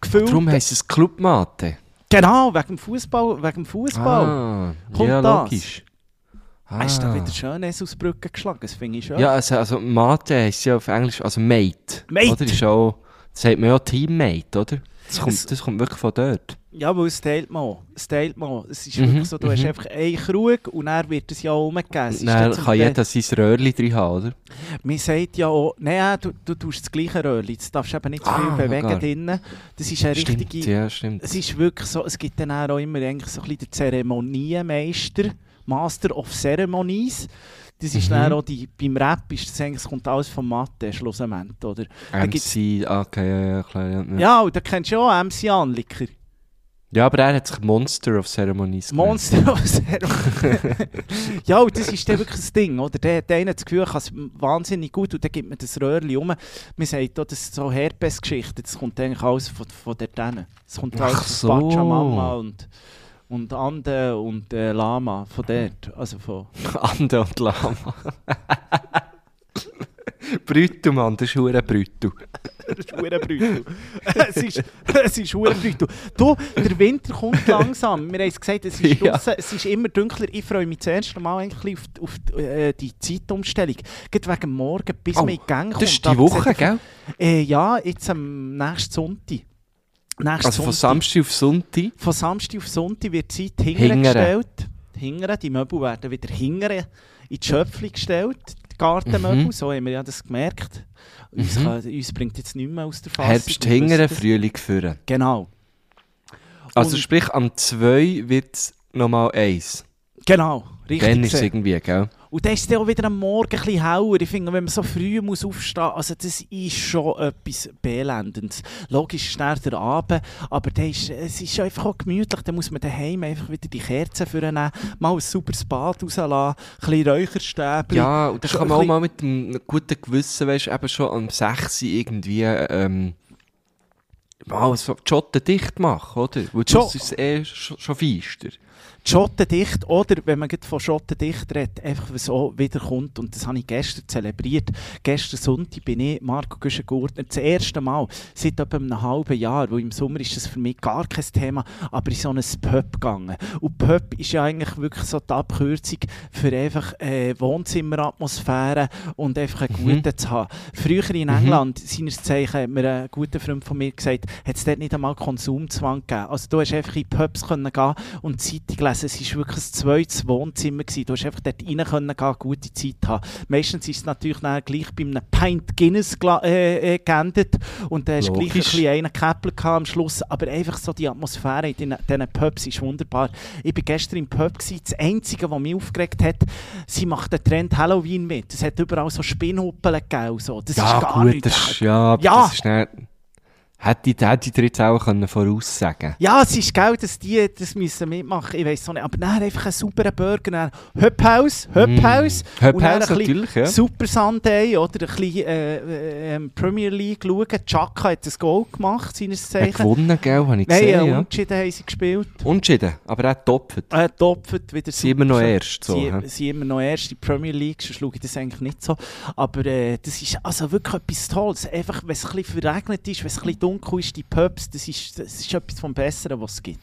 gefüllt. Darum heisst es Clubmate. Genau, wegen dem Fußball, wegen dem Fußball. Ah, Kommt ja, das? logisch. Ah. Hast du da wieder schön es aus Brücken geschlagen? Das finde ich schön. Ja, also, also Mate heisst ja auf Englisch, also Mate. Mate. Oder ist auch, das sagt man ja Teammate, oder? Das kommt, das kommt wirklich von dort. Ja, weil es teilt man. Es teilt man. Es ist Mhm, wirklich so, du hast mhm. einfach einen Krug und dann wird es ja auch dann zum kann jeder sein Röhrchen drin haben, oder? Man sagt ja auch, nein, du, du tust das gleiche Röhrchen. Jetzt darfst du eben nicht zu viel Ah, bewegen sogar. drinnen. Das ist eine Stimmt, richtige... ja, stimmt. Es ist wirklich so, es gibt dann auch immer eigentlich so ein bisschen den Zeremonienmeister, Master of Ceremonies. Das ist Mhm. dann auch die, beim Rap ist das eigentlich, es kommt alles vom Mathe schlussendlich, oder? MC, ah, okay, ja, ja, klar. Ja, ja. Ja, und da kennst du ja auch MC Anlicker. Ja, aber er hat sich Monster of Ceremonies genannt. Monster of Ceremonies. ja, und das ist dann wirklich das Ding, oder? Der hat einen das Gefühl, er kann es wahnsinnig gut und dann gibt man das Röhrchen um. Man sagt auch, das ist so Herpes-Geschichte, das kommt eigentlich alles von, von dort hin. Es kommt Ach alles so. von Pachamama und, und Ande und äh, Lama, von dort. Also von... Ande und Lama. Brütto, Mann, das ist hure Brütto. es ist hure brutal. es ist, es ist hure brutal. Du, der Winter kommt langsam. Wir haben es gesagt, es ist, Ja. draussen, es ist immer dunkler. Ich freue mich das erste Mal eigentlich auf, die- auf äh, die Zeitumstellung. Gerade wegen morgen, bis Oh, man in die Gänge kommt. Das ist die Woche, gell? Äh, ja, jetzt am nächsten Sonntag. Nächsten Also von. Samstag auf Sonntag. Von Samstag auf Sonntag wird die Zeit Hingere. hingere die Möbel werden wieder hingere in die Schöpfung gestellt. Gartenmöbel, Mhm. so haben wir ja das gemerkt. Uns, Mhm. kann, uns bringt jetzt nicht mehr aus der Fassung. Herbst hingere. Frühling führen. Genau. Also Und- sprich, am 2 wird es nochmal 1. Genau, richtig. Dann ist es irgendwie, gell? Und dann ist es auch wieder am Morgen ein bisschen heller. Ich finde, wenn man so früh muss aufstehen muss, also das ist schon etwas Belendendes. Logisch ist dann der Abend, aber dann ist, es ist einfach auch gemütlich. Dann muss man daheim einfach wieder die Kerzen vornehmen, mal ein sauberes Bad rauslassen, ein bisschen Räucherstäbchen. Ja, und dann kann man auch mal mit einem guten Gewissen, weißt du, eben schon am 6 Uhr irgendwie, ähm, mal so Schotten dicht machen, oder? Weil das ist eh schon, schon feister. Schottendicht oder, wenn man von Schottendicht redet, einfach was auch wieder kommt. Und das habe ich gestern zelebriert. Gestern Sonntag bin ich, Marco Güschen-Gurtner, das erste Mal seit etwa einem halben Jahr, weil im Sommer ist das für mich gar kein Thema, aber in so ein Pub gegangen. Und Pub ist ja eigentlich wirklich so die Abkürzung für einfach äh, Wohnzimmeratmosphäre und einfach einen Mhm. guten zu haben. Früher in England, seines Zeichen, hat mir ein guter Freund von mir gesagt, hat es dort nicht einmal Konsumzwang gegeben. Also du hast einfach in Pubs können gehen und Zeitung lesen. Es war wirklich ein zweites Wohnzimmer. Gewesen. Du hast einfach dort rein können gehen, gute Zeit haben. Meistens ist es natürlich dann gleich bei einem Pint Guinness äh, äh, geendet und dann hast du gleich ein bisschen einen Käppel am Schluss. Aber einfach so die Atmosphäre in diesen- Pubs ist wunderbar. Ich war gestern im Pub. Gewesen. Das Einzige, was mich aufgeregt hat, sie macht den Trend Halloween mit. Es hat überall so Spinnhuppeln gegeben. So. Das Ja, ist gar gut, nicht das ja, Ja. das ist nicht, hätte, ich- hätte ich dir jetzt auch können voraussagen Ja, es ist geil, dass die das müssen mitmachen Ich weiß auch nicht. Aber dann einfach einen sauberen Burger. Dann Höphaus, Höphaus. Mm. Bisschen natürlich, ja. Super Sunday oder ein bisschen äh, äh, ähm, Premier League schauen. Chaka hat ein Goal gemacht, seines Zeichen. gewonnen, gell, habe ich Nein, gesehen, äh, ja. Unentschieden haben sie gespielt. Unentschieden, aber auch topft. Äh, Topfet wieder Sie immer noch super. erst, so, Sie, sie immer noch erst in die Premier League, sonst schaue ich das eigentlich nicht so. Aber äh, das ist also wirklich etwas Tolles. Einfach, wenn es ein bisschen verregnet ist, wenn es ein bisschen die Pubs, das ist, das ist etwas vom Besseren, was es gibt.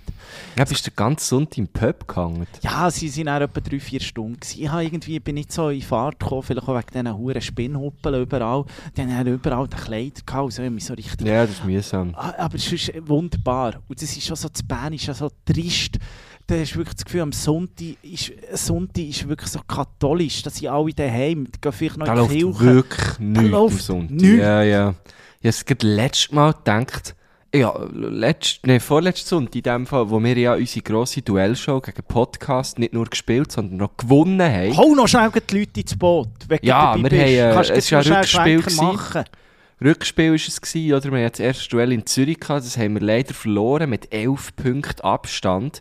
Ja, bist du den ganzen Sonntag im Pub gegangen? Ja, sie sind auch etwa drei, vier Stunden. Ich habe irgendwie, bin nicht so in Fahrt gekommen, vielleicht auch wegen diesen huren Spinnhuppeln überall. Die haben überall die Kleider gehabt, also so richtig... Ja, das ist mühsam. Ah, Aber es ist wunderbar. Und das ist schon so, das Bern ist ja so trist. Da hast du wirklich das Gefühl, am Sonntag ist, Sonntag ist wirklich so katholisch. Da sind alle daheim. Die gehen vielleicht noch Da in läuft die Kirche. wirklich nichts am läuft Sonntag. nichts. Ja, ja. Ich habe es letztes Mal gedacht, ja, letzt, nee, vorletzten Sonntag in dem Fall, wo wir ja unsere grosse Duellshow gegen Podcast nicht nur gespielt, sondern noch gewonnen haben. Hau noch schnell die Leute ins Boot. wenn Ja, wir bist. haben, äh, Kannst es ist ja Rückspiel machen. Rückspiel war es, gewesen, oder? Wir haben das erste Duell in Zürich gehabt, das haben wir leider verloren mit 11 Punkten Abstand.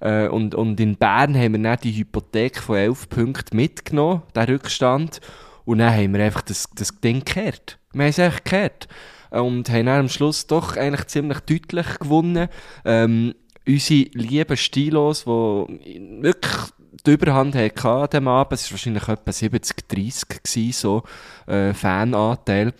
Äh, und, und in Bern haben wir dann die Hypothek von 11 Punkten mitgenommen, den Rückstand. Und dann haben wir einfach das, das Ding gekehrt. Wir haben es einfach gekehrt. Äh, Und haben dann am Schluss doch eigentlich ziemlich deutlich gewonnen. Ähm, unsere lieben Stilos, die wirklich die Überhand hatten an diesem Abend, es war wahrscheinlich etwa 70-30 gewesen, so äh, Fananteil,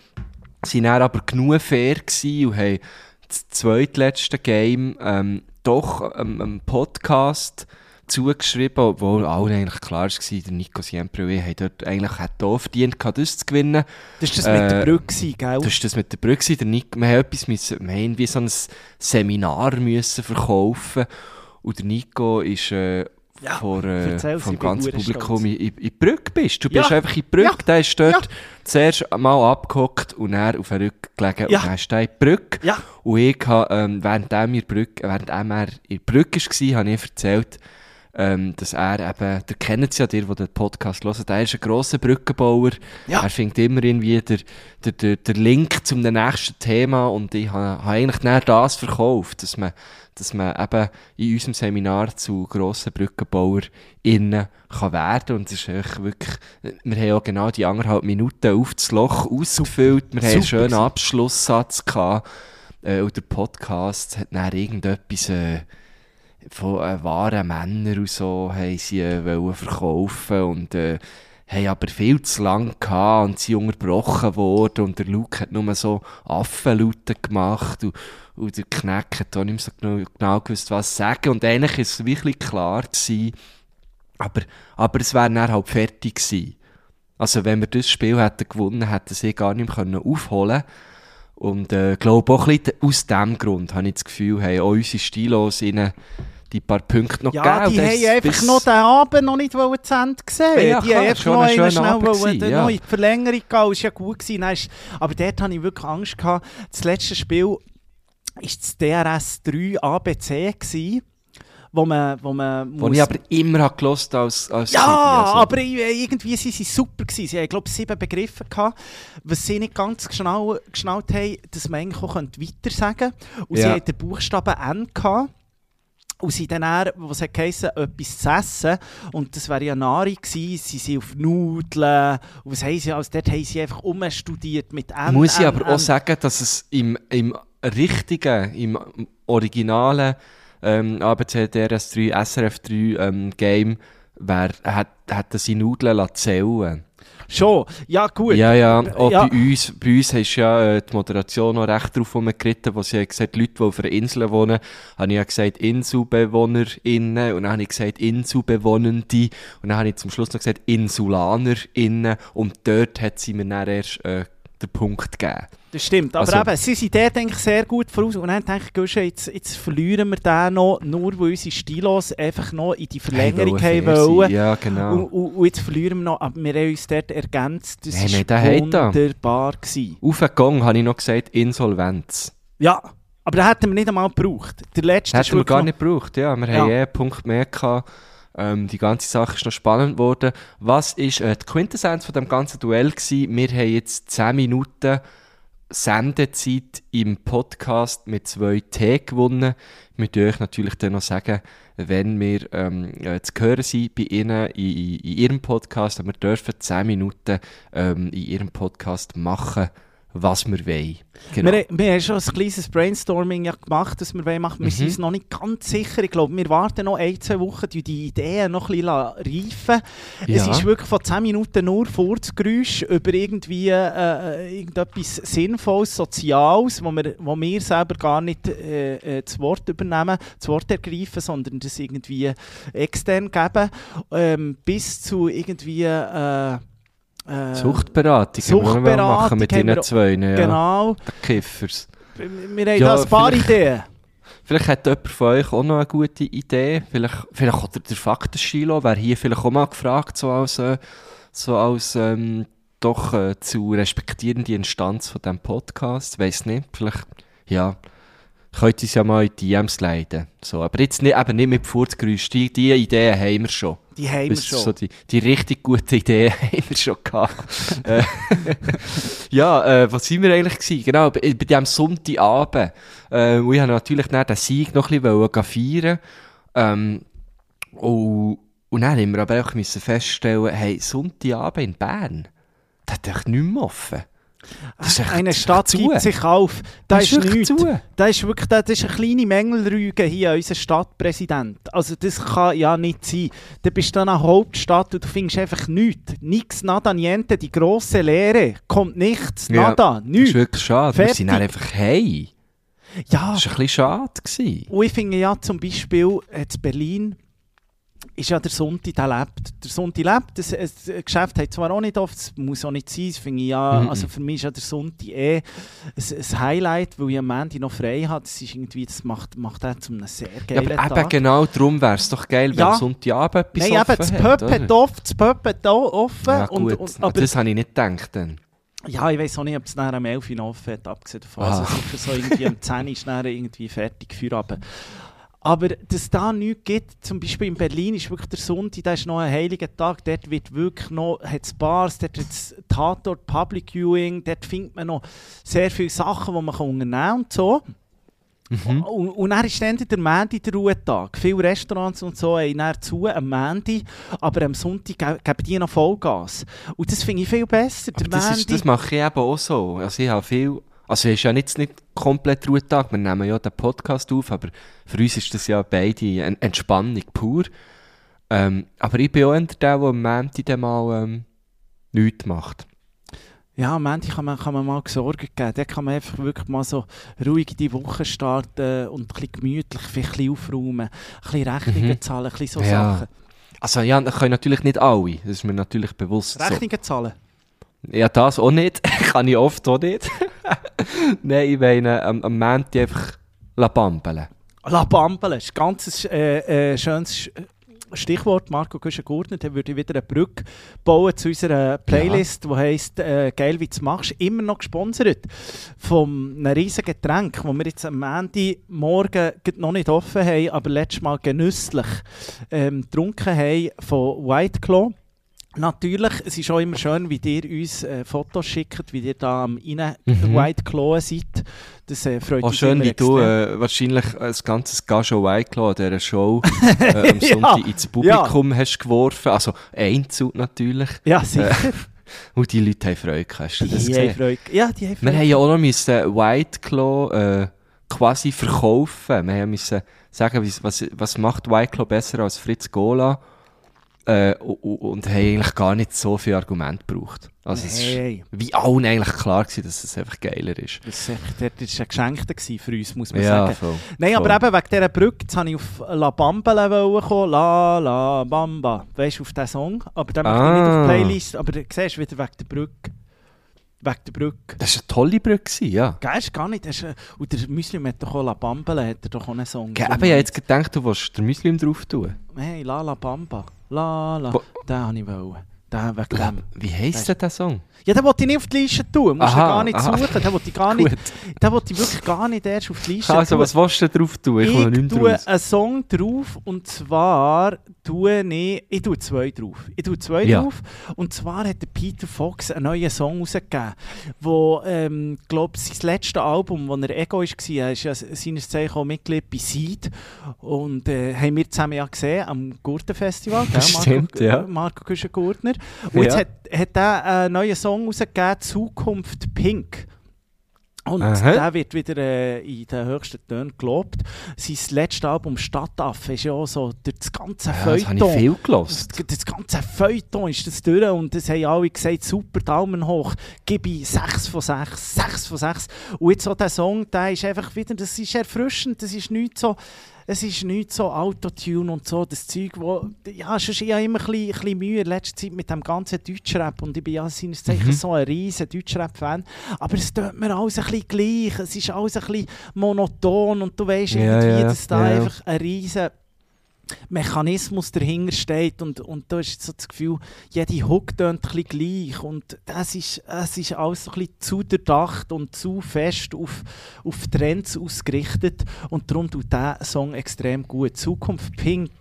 sind dann aber genug fair und haben das zweitletzte Game ähm, doch ähm, Podcast zugeschrieben, obwohl allen eigentlich klar war, der Nico Siempre hat dort eigentlich hat auch verdient, das zu gewinnen. Das war das Äh, mit der Brücke, gewesen, gell? Das war das mit der Brücke. Der Nico, wir haben etwas müssen, wir haben irgendwie so ein Seminar müssen verkaufen und der Nico ist äh, Ja, vor, äh, vom ganzen Publikum in, in, Brücke bist. Du bist Ja. einfach in Brücke, Ja. der ist dort Ja. zuerst mal abgehockt und dann auf den Rücken gelegen Ja. und dann der in Brücke. Ja. Und ich habe, ähm, während er Brücke, während er in Brücke war, habe ich erzählt, ähm, dass er eben, der kennt es ja, der, der den Podcast hört, der ist ein grosser Brückenbauer. Ja. Er findet immer irgendwie der, der, der, der Link zum nächsten Thema und ich habe, habe eigentlich näher das verkauft, dass man, dass man eben in unserem Seminar zu grossen BrückenbauerInnen kann werden und es ist wirklich, wir haben auch genau die anderthalb Minuten auf das Loch ausgefüllt, wir haben einen schönen. Abschlusssatz gehabt äh, und der Podcast hat dann irgendetwas äh, von äh, wahren Männern und so haben sie äh, verkaufen und äh, haben aber viel zu lang gehabt und sind unterbrochen worden und der Luke hat nur so Affenlaute gemacht und, und der Kneck hat auch nicht mehr so genau, genau gewusst, was sagen und eigentlich ist es wirklich klar gewesen, aber, aber es wäre dann halt fertig gewesen. Also wenn wir das Spiel hätten gewonnen, hätten sie gar nicht mehr können aufholen und äh, glaube auch ein bisschen aus dem Grund habe ich das Gefühl, haben auch unsere Stilos ihnen die paar Punkte noch Ja, gegeben. die haben einfach noch den Abend noch nicht wollen zu Ende gesehen. Ja, die klar, haben einfach schon noch ein einen schnell Abend wollen, gewesen, ja. in die Verlängerung gehen. Das war ja gut. Gewesen. Aber dort hatte ich wirklich Angst. Gehabt. Das letzte Spiel war das DRS 3 ABC. Gewesen, wo man, wo man Wo ich aber immer gelost als, als Ja, also. aber irgendwie waren sie super. Gewesen. Sie haben, glaube ich, sieben Begriffe gehabt, was sie nicht ganz genau geschnallt haben, dass man eigentlich auch weiter sagen könnte. Und sie Ja. hatten den Buchstaben N gehabt. Und sie dann, eher, was hat geheissen, etwas zu essen. Und das wäre ja Nahrung gewesen. Sie sind auf Nudeln. Und was haben sie alles? Dort haben sie einfach umstudiert mit N. Muss ich aber auch sagen, dass es im, im richtigen, im originalen ähm, ABC DRS3, SRF3 ähm, Game wär, hat, hat seine Nudeln zählen Schon, ja gut. Ja, ja. Auch Ja. bei uns, bei uns ist ja äh, die Moderation noch recht drauf geritten, wo sie hat gesagt, Leute, die auf einer Insel wohnen, habe ich ja gesagt, InselbewohnerInnen, und dann habe ich gesagt, Inselbewohnende, und dann habe ich zum Schluss noch gesagt, InsulanerInnen, und dort hat sie mir dann erst äh, den Punkt gegeben. Das stimmt, aber Also- eben, sie sind dort denke ich, sehr gut voraus und dann denke ich, jetzt, jetzt verlieren wir den noch, nur weil unsere Stilos einfach noch in die Verlängerung Hey, haben wollen. Ja, genau. Und, und, und jetzt verlieren wir noch, aber wir haben uns dort ergänzt, das Hey, da. wunderbar gewesen. Auf den Gong habe ich noch gesagt, Insolvenz. Ja, aber den hätten wir nicht einmal gebraucht. Der letzte Das hätten wir gar noch- nicht gebraucht, ja. Wir Ja. haben eh einen Punkt mehr gehabt. Ähm, die ganze Sache ist noch spannend geworden. Was ist äh, die Quintessenz von dem ganzen Duell gewesen? Wir haben jetzt 10 Minuten Sendezeit im Podcast mit zwei T gewonnen. Ich möchte euch natürlich dann noch sagen, wenn wir ähm, äh, zu hören sind bei Ihnen in, in, in Ihrem Podcast, und wir dürfen 10 Minuten ähm, in Ihrem Podcast machen, was wir wollen. Genau. Wir, wir haben schon ein kleines Brainstorming ja gemacht, das wir wollen machen. Wir Mhm. sind uns noch nicht ganz sicher. Ich glaube, wir warten noch ein, zwei Wochen, die die Ideen noch ein bisschen reifen Es Ja. ist wirklich von 10 Minuten nur Furzgeräusch über irgendwie äh, irgendetwas Sinnvolles, Soziales, wo wir, wo wir selber gar nicht äh, äh, das Wort übernehmen, das Wort ergreifen, sondern das irgendwie extern geben. Ähm, bis zu irgendwie... Äh, äh, Suchtberatung, haben wir Suchtberatung machen mit Ihnen zwei, ja. Genau. Kiffers. Wir wir haben Ja, da ein paar vielleicht- Ideen. Vielleicht hat jemand von euch auch noch eine gute Idee. Vielleicht, vielleicht auch der, der Faktenschilo wäre hier vielleicht auch mal gefragt, so als, äh, so als ähm, doch äh, zu respektierende Instanz von diesem Podcast. Weiß nicht, vielleicht, ja, könnt ihr uns ja mal in die DMs leiten. So, aber jetzt nicht, eben nicht mit Furzgeräusch. Die, die Ideen haben wir schon. Die haben wir schon. So die, die richtig gute Idee haben wir schon gehabt. Äh, ja, äh, was sind wir eigentlich gewesen? Genau, bei, bei diesem Sonntagabend. Äh, und ich habe natürlich dann den Sieg noch ein bisschen feiern. Ähm, und, und dann haben wir aber auch müssen feststellen, hey, Sonntagabend in Bern, das hat doch nicht mehr offen. Echt Eine Stadt zu. gibt sich auf. Da ist, ist nichts. zu. Da ist wirklich das ist eine kleine Mängelrüge hier unser Stadtpräsident. Also das kann ja nicht sein. Du bist dann eine Hauptstadt und du findest einfach nichts. Nix, nada, niente, die grosse Leere. Kommt nichts, Ja, nada, Das ist nichts. wirklich schade. Wir sind dann Fertig. einfach hey. Ja, Das war ein bisschen schade. Gewesen. und ich finde ja zum Beispiel jetzt Berlin ist ja der Sonntag, der lebt. Der Sonntag lebt, das, das Geschäft hat zwar auch nicht oft, das muss auch nicht sein, das finde ich ja, Mhm. also für mich ist ja der Sonntag eh ein, ein Highlight, weil ich am Montag noch frei habe, das ist irgendwie, das macht, macht auch zu einem sehr Ja, geilen aber eben Tag. genau darum wäre es doch geil, wenn Ja. Sonntagabend etwas Nein, eben, offen das hat, Pub oder? hat offen, das Pub hat auch offen. Ja, und, gut. und, aber das habe ich nicht gedacht dann. Ja, ich weiß auch nicht, ob es nachher am 11 Uhr offen hat, abgesehen davon. Ah. Also sicher so irgendwie am 10 Uhr ist nachher irgendwie fertig für Abend. Aber dass es da nichts gibt, zum Beispiel in Berlin ist wirklich der Sonntag, da ist noch ein heiliger Tag, dort wird wirklich noch, hat's Bars, dort hat es Tatort, Public Viewing, dort findet man noch sehr viele Sachen, die man kann unternehmen kann und so. Mhm. Und, und dann ist dann der Montag der Ruhetag. Viele Restaurants und so haben dann zu am Montag, aber am Sonntag ge- geben die noch Vollgas. Und das finde ich viel besser. Das, ist, das mache ich eben auch so. Also ich habe viel... Also es ist ja jetzt nicht komplett Ruhetag, wir nehmen ja den Podcast auf, aber für uns ist das ja beide eine Entspannung pur. Ähm, aber ich bin auch einer der, der am Montag dann mal ähm, nichts macht. Ja, am Ende kann man, kann man mal Sorgen geben. Dann kann man einfach wirklich mal so ruhig in die Woche starten und ein bisschen gemütlich, vielleicht ein bisschen aufräumen, ein bisschen Rechnungen Mhm. zahlen, ein bisschen so Ja. Sachen. Also ja, das können natürlich nicht alle, das ist mir natürlich bewusst so. Rechnungen zahlen? Ja, das auch nicht. Kann ich oft auch nicht. Nein, ich meine, am, am Montag einfach la bambeln. La Bambele ist ein ganz äh, äh, schönes Sch- Stichwort. Marco Güschen-Gurtner, dann würde ich wieder eine Brücke bauen zu unserer Playlist, die heisst äh, «Geil, wie du machst». Immer noch gesponsert von einem riesigen Getränk, das wir jetzt am Ende morgen noch nicht offen haben, aber letztes Mal genüsslich ähm, getrunken haben von White Claw. Natürlich, es ist auch immer schön, wie ihr uns äh, Fotos schickt, wie ihr da am rein Mhm. White Claw seid. Das äh, freut Auch uns schön, wie du äh, wahrscheinlich ein ganzes Gajo Whiteclaw an dieser Show äh, am Sonntag ins Publikum hast geworfen. Also Einzug natürlich. Ja, sicher. Und die Leute haben Freude. Hast du das Die haben gesehen? Freude. Ja, die haben Wir Freude. haben ja auch noch müssen Whiteclaw äh, quasi verkaufen. Wir haben müssen sagen, was, was, macht Whiteclaw besser als Fritz Gola? Äh, und haben eigentlich gar nicht so viel Argument gebraucht. Also es ist wie allen eigentlich klar gewesen, dass es einfach geiler ist. Das war ein Geschenk für uns, muss man Ja, sagen. voll. Nein, voll. aber eben wegen dieser Brücke, jetzt wollte ich auf La Bamba kommen. La La Bamba. Weißt du, auf diesen Song? Aber den möchte ich nicht Ah. auf die Playlist. Aber du siehst wieder wegen der Brücke. Wegen der Brücke. Das war eine tolle Brücke, ja. Ist gar nicht. Ist, und der Muslim hat doch auch La Bamba, hat er doch auch einen Song. Ge- Aber ich habe jetzt gedacht, du willst den Muslim drauf tun. Hey, La La Bamba. La La. Den wollte ich. Wollen. Den wegen dem. Wie heisst denn der Song? Ja, den wollte ich nicht auf die Liste tun. Musst du gar nicht aha. suchen. Den wollte ich gar nicht. Den wollte ich wirklich gar nicht erst auf die Liste Also, tun. was willst du drauf tun? Ich Ich tue einen Song drauf und zwar tue ich, ich tue zwei drauf. Ich tue zwei Ja. drauf und zwar hat der Peter Fox einen neuen Song rausgegeben, wo, ähm, glaube sein letztes Album, wo er Ego war, er ist ja seines Zeichen auch Mitglied bei Seed und äh, haben wir zusammen ja gesehen am Gurtenfestival, gell, Marco, Stimmt, ja. Marco Güschen-Gurtner. Und jetzt Ja. hat, hat er einen neuen Song rausgegeben, Zukunft Pink. Und Aha. der wird wieder äh, in den höchsten Tönen gelobt. Sein letztes Album Stadtaffe ist ja auch so durch das ganze Ja, das habe ich Feuilleton. viel das, gelost. das ganze Feuilleton ist das durch und das haben alle gesagt, super, Daumen hoch, gebe ich 6 von 6, 6 von 6. Und jetzt so der Song, der ist einfach wieder, das ist erfrischend, das ist nicht so, es ist nicht so Autotune und so, das Zeug, wo, ja, sonst ich habe immer ein bisschen, ein bisschen Mühe in letzter Zeit mit dem ganzen Deutschrap und ich bin ja seines Zeichen Mhm. so ein riesen Deutschrap-Fan, aber es tut mir alles ein bisschen gleich, es ist alles ein bisschen monoton und du weißt Ja, irgendwie, ja, dass da ja. einfach ein riesen Mechanismus dahinter steht und, und da ist so das Gefühl, jede Hook tönt ein gleich und das ist, es ist alles so ein zu durchdacht und zu fest auf, auf Trends ausgerichtet und darum tut dieser Song extrem gut. Zukunft Pink,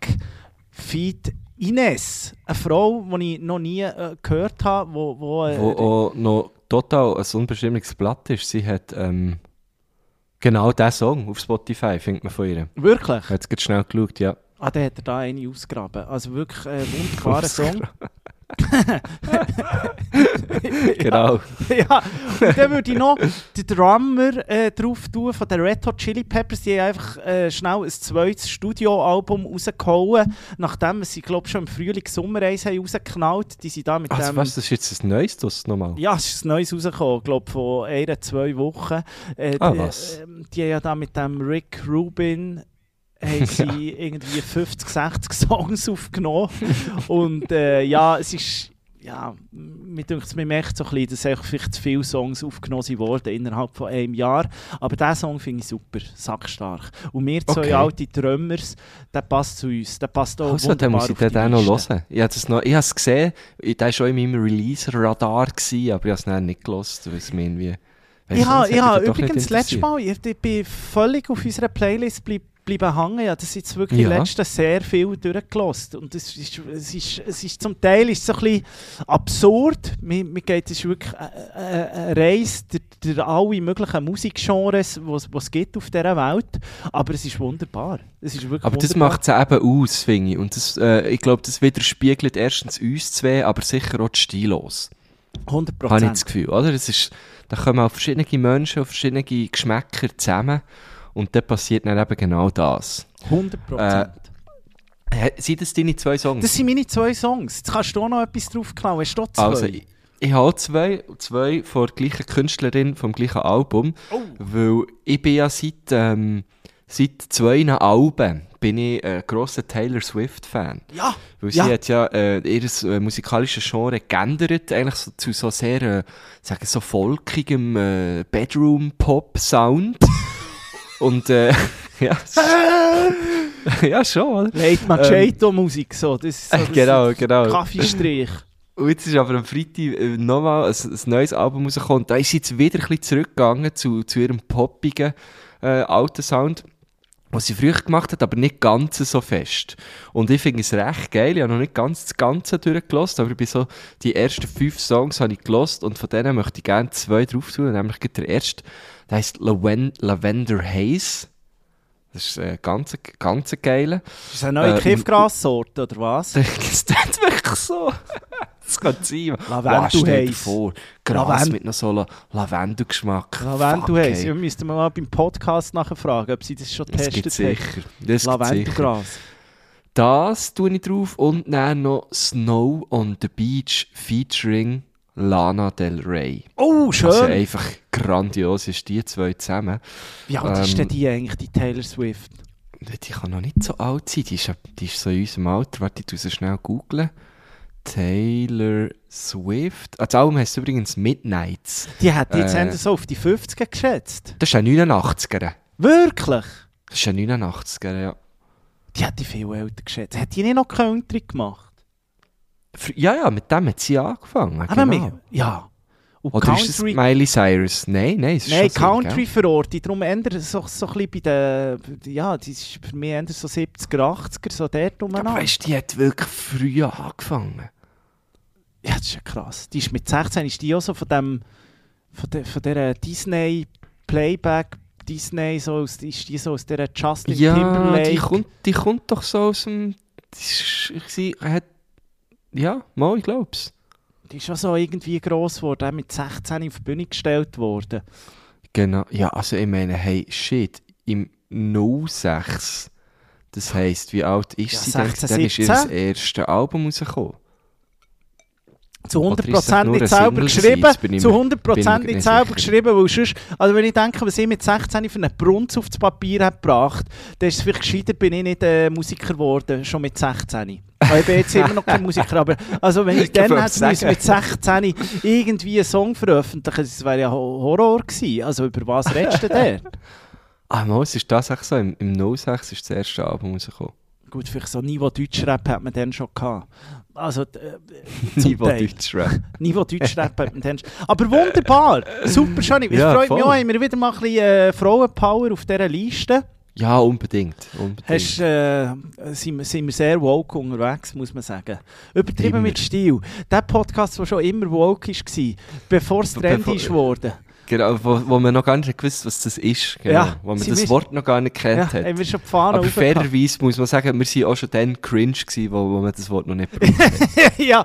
Feed Ines, eine Frau, die ich noch nie äh, gehört habe, wo, wo, äh, Wo auch noch total ein unbestimmtes Blatt ist. Sie hat ähm, genau diesen Song auf Spotify, findet man von ihr. wirklich, Ich habe jetzt schnell geschaut, ja. Ah, der hat er da eine ausgraben. Also wirklich ein wunderbarer Song. Genau. ja, und dann würde ich noch den Drummer äh, drauf tun von den Red Hot Chili Peppers. Die haben einfach äh, schnell ein zweites Studioalbum rausgehauen, nachdem sie, glaube schon im Frühling Sommer eins haben rausgeknallt. Die sind da mit Also dem... was, das ist jetzt ein neues das nochmal? Ja, es ist ein neues rausgekommen, glaube vor einer, zwei Wochen. Äh, Ah, die, was? ähm, die haben ja da mit dem Rick Rubin haben sie irgendwie 50, 60 Songs aufgenommen. Und äh, ja, es ist... Ja, mir denkt, man merkt so ein bisschen, dass einfach vielleicht zu viele Songs aufgenommen wurden innerhalb von einem Jahr. Aber diesen Song finde ich super, sackstark. Und wir zwei Okay. alte Trömmers, der passt zu uns. Der passt auch Also, wunderbar muss ich den dann noch hören. Ich habe es noch- ich habe es gesehen, der war schon in meinem Release-Radar, aber ich habe es nicht gelost, weil es mir irgendwie... Ich habe ich habe übrigens letztes interessiert. Mal, ich, bin völlig auf unserer Playlist bleib, bleiben hängen. Ja, das jetzt wirklich Ja. letztes sehr viel durchgelost. Und es ist, es ist, es ist zum Teil ist so ein bisschen absurd. Mir, mir geht es wirklich eine, eine, eine Reise durch, durch alle möglichen Musikgenres, die es gibt auf dieser Welt. Aber es ist wunderbar. Es ist wirklich Aber das wunderbar. macht es eben aus, finde ich. Und das, äh, ich glaube, das widerspiegelt erstens uns zwei, aber sicher auch die Stilos. 100 Habe ich das Gefühl, oder? Es ist, da kommen auch verschiedene Menschen, auch verschiedene Geschmäcker zusammen und dann passiert dann eben genau das. 100 Hä, Sind das deine zwei Songs? Das sind meine zwei Songs. Jetzt kannst du auch noch etwas drauf klauen. Hast du zwei? also, ich, ich habe zwei, zwei von der gleichen Künstlerin vom gleichen Album, weil ich bin ja seit, ähm, seit zwei Alben bin ich ein grosser Taylor Swift-Fan. Ja, Weil ja. sie hat ja äh, ihr äh, musikalisches Genre geändert, eigentlich so, zu so sehr, äh, sagen so folkigem äh, Bedroom-Pop-Sound. Und äh, ja, ja schon, oder? Late Machado-Musik, so. Das ist so das Genau, genau. Kaffeestrich. Und jetzt ist aber am Freitag äh, nochmal ein, ein neues Album rausgekommen. Da ist sie jetzt wieder ein bisschen zurückgegangen zu, zu ihrem poppigen äh, alten Sound, was sie früher gemacht hat, aber nicht ganz so fest. Und ich finde es recht geil. Ich habe noch nicht ganz das Ganze durchgelost, aber bei so die ersten fünf Songs habe ich gelost und von denen möchte ich gerne zwei drauf tun. Nämlich der erste, der heißt Laven Lavender Haze. Das ist äh, ganz, ganz geile. Das ist eine neue Äh, Kiffgrassorte, oder was? Das tut wirklich so. Das kann sein. Lavendel Wow, heiß. vor, Gras Lavend- mit noch so La Lavendelgeschmack. Lavendel heiß. Wir müssten mal beim Podcast nachher fragen, ob sie das schon Das getestet haben. Das. Lavendelgras. Das tue ich drauf und dann noch Snow on the Beach featuring Lana Del Rey. Oh, ja schön. einfach grandios ist, die zwei zusammen. Wie alt ist denn ähm, die eigentlich, die Taylor Swift? Die kann noch nicht so alt sein, die ist, die ist so in unserem Alter. Warte, ich sie schnell googlen. Taylor Swift. Ah, Das Album heisst übrigens Midnights. Die hat jetzt äh, äh, so auf die 50er geschätzt. Das ist ein 89er. Wirklich? Das ist ein 89er, ja. Die hat die viel älter geschätzt. Hat die nicht noch Country gemacht? Ja, ja, mit dem hat sie angefangen. Aber genau. mir, ja. Und Oder ist es Country... Miley Cyrus? Nein, nein, es ist Nein, Country verortet. Darum ändert es so, so ein bisschen bei den... Ja, das ist für mich eher so 70er, 80er, so dort gell? Aber umeinander. weißt die hat wirklich früh angefangen. Ja, das ist ja krass. Die ist mit 16 ist die auch so von dem... Von, der, von dieser Disney Playback... Disney, so aus, ist die so aus dieser Justin Ja, Timberlake... die kommt, die kommt doch so aus dem... die ist- hat... Ja, mal, ich glaub's. Die ist schon so irgendwie gross geworden, auch mit 16 auf die Bühne gestellt worden. Genau. Ja, also ich meine, hey, shit, im 06, das heisst, wie alt ist Ja, sie denn? 16, Dann ist ihr 17. erstes Album rausgekommen. Zu Oder ist das 100% nur nicht selber geschrieben. Zu mir- 100% bin mir nicht nicht selber sicher. geschrieben, weil sonst, also wenn ich denke, was ich mit 16 für einen Brunz aufs Papier habe gebracht, dann ist es vielleicht gescheiter, bin ich nicht äh, Musiker geworden, schon mit 16. Ich bin jetzt immer noch kein Musiker, aber also wenn ich Ich dann hätte müssen, mit 16 irgendwie einen Song veröffentlichen, das wäre ja Ho- Horror gewesen. Also über was redest du denn dort? Ah, mal, es ist tatsächlich so, im, im 06 ist das erste Album rausgekommen. Gut, vielleicht so Niveau Deutschrap hat man dann schon gehabt. Also, äh, Niveau. Deutschrap. Niveau Deutschrap hat man dann schon. Aber wunderbar, super schön. Es Ja, voll. mich auch, haben wir wieder mal ein bisschen äh, Frauenpower auf dieser Liste. Ja, unbedingt. unbedingt. Hast, äh, sind, wir- sind wir sehr woke unterwegs, muss man sagen. Übertrieben Immer. mit Stil. Der Podcast, der schon immer woke war, bevor es trendy bevor- ist geworden. Genau, wo, wo man noch gar nicht gewusst was das ist. Genau. Ja, wo man das Wort noch gar nicht Ja, kennt haben hat. wir schon die Fahne Aber fairerweise muss man sagen, wir waren auch schon dann cringe, gewesen, wo, wo man das Wort noch nicht braucht. hat. ja,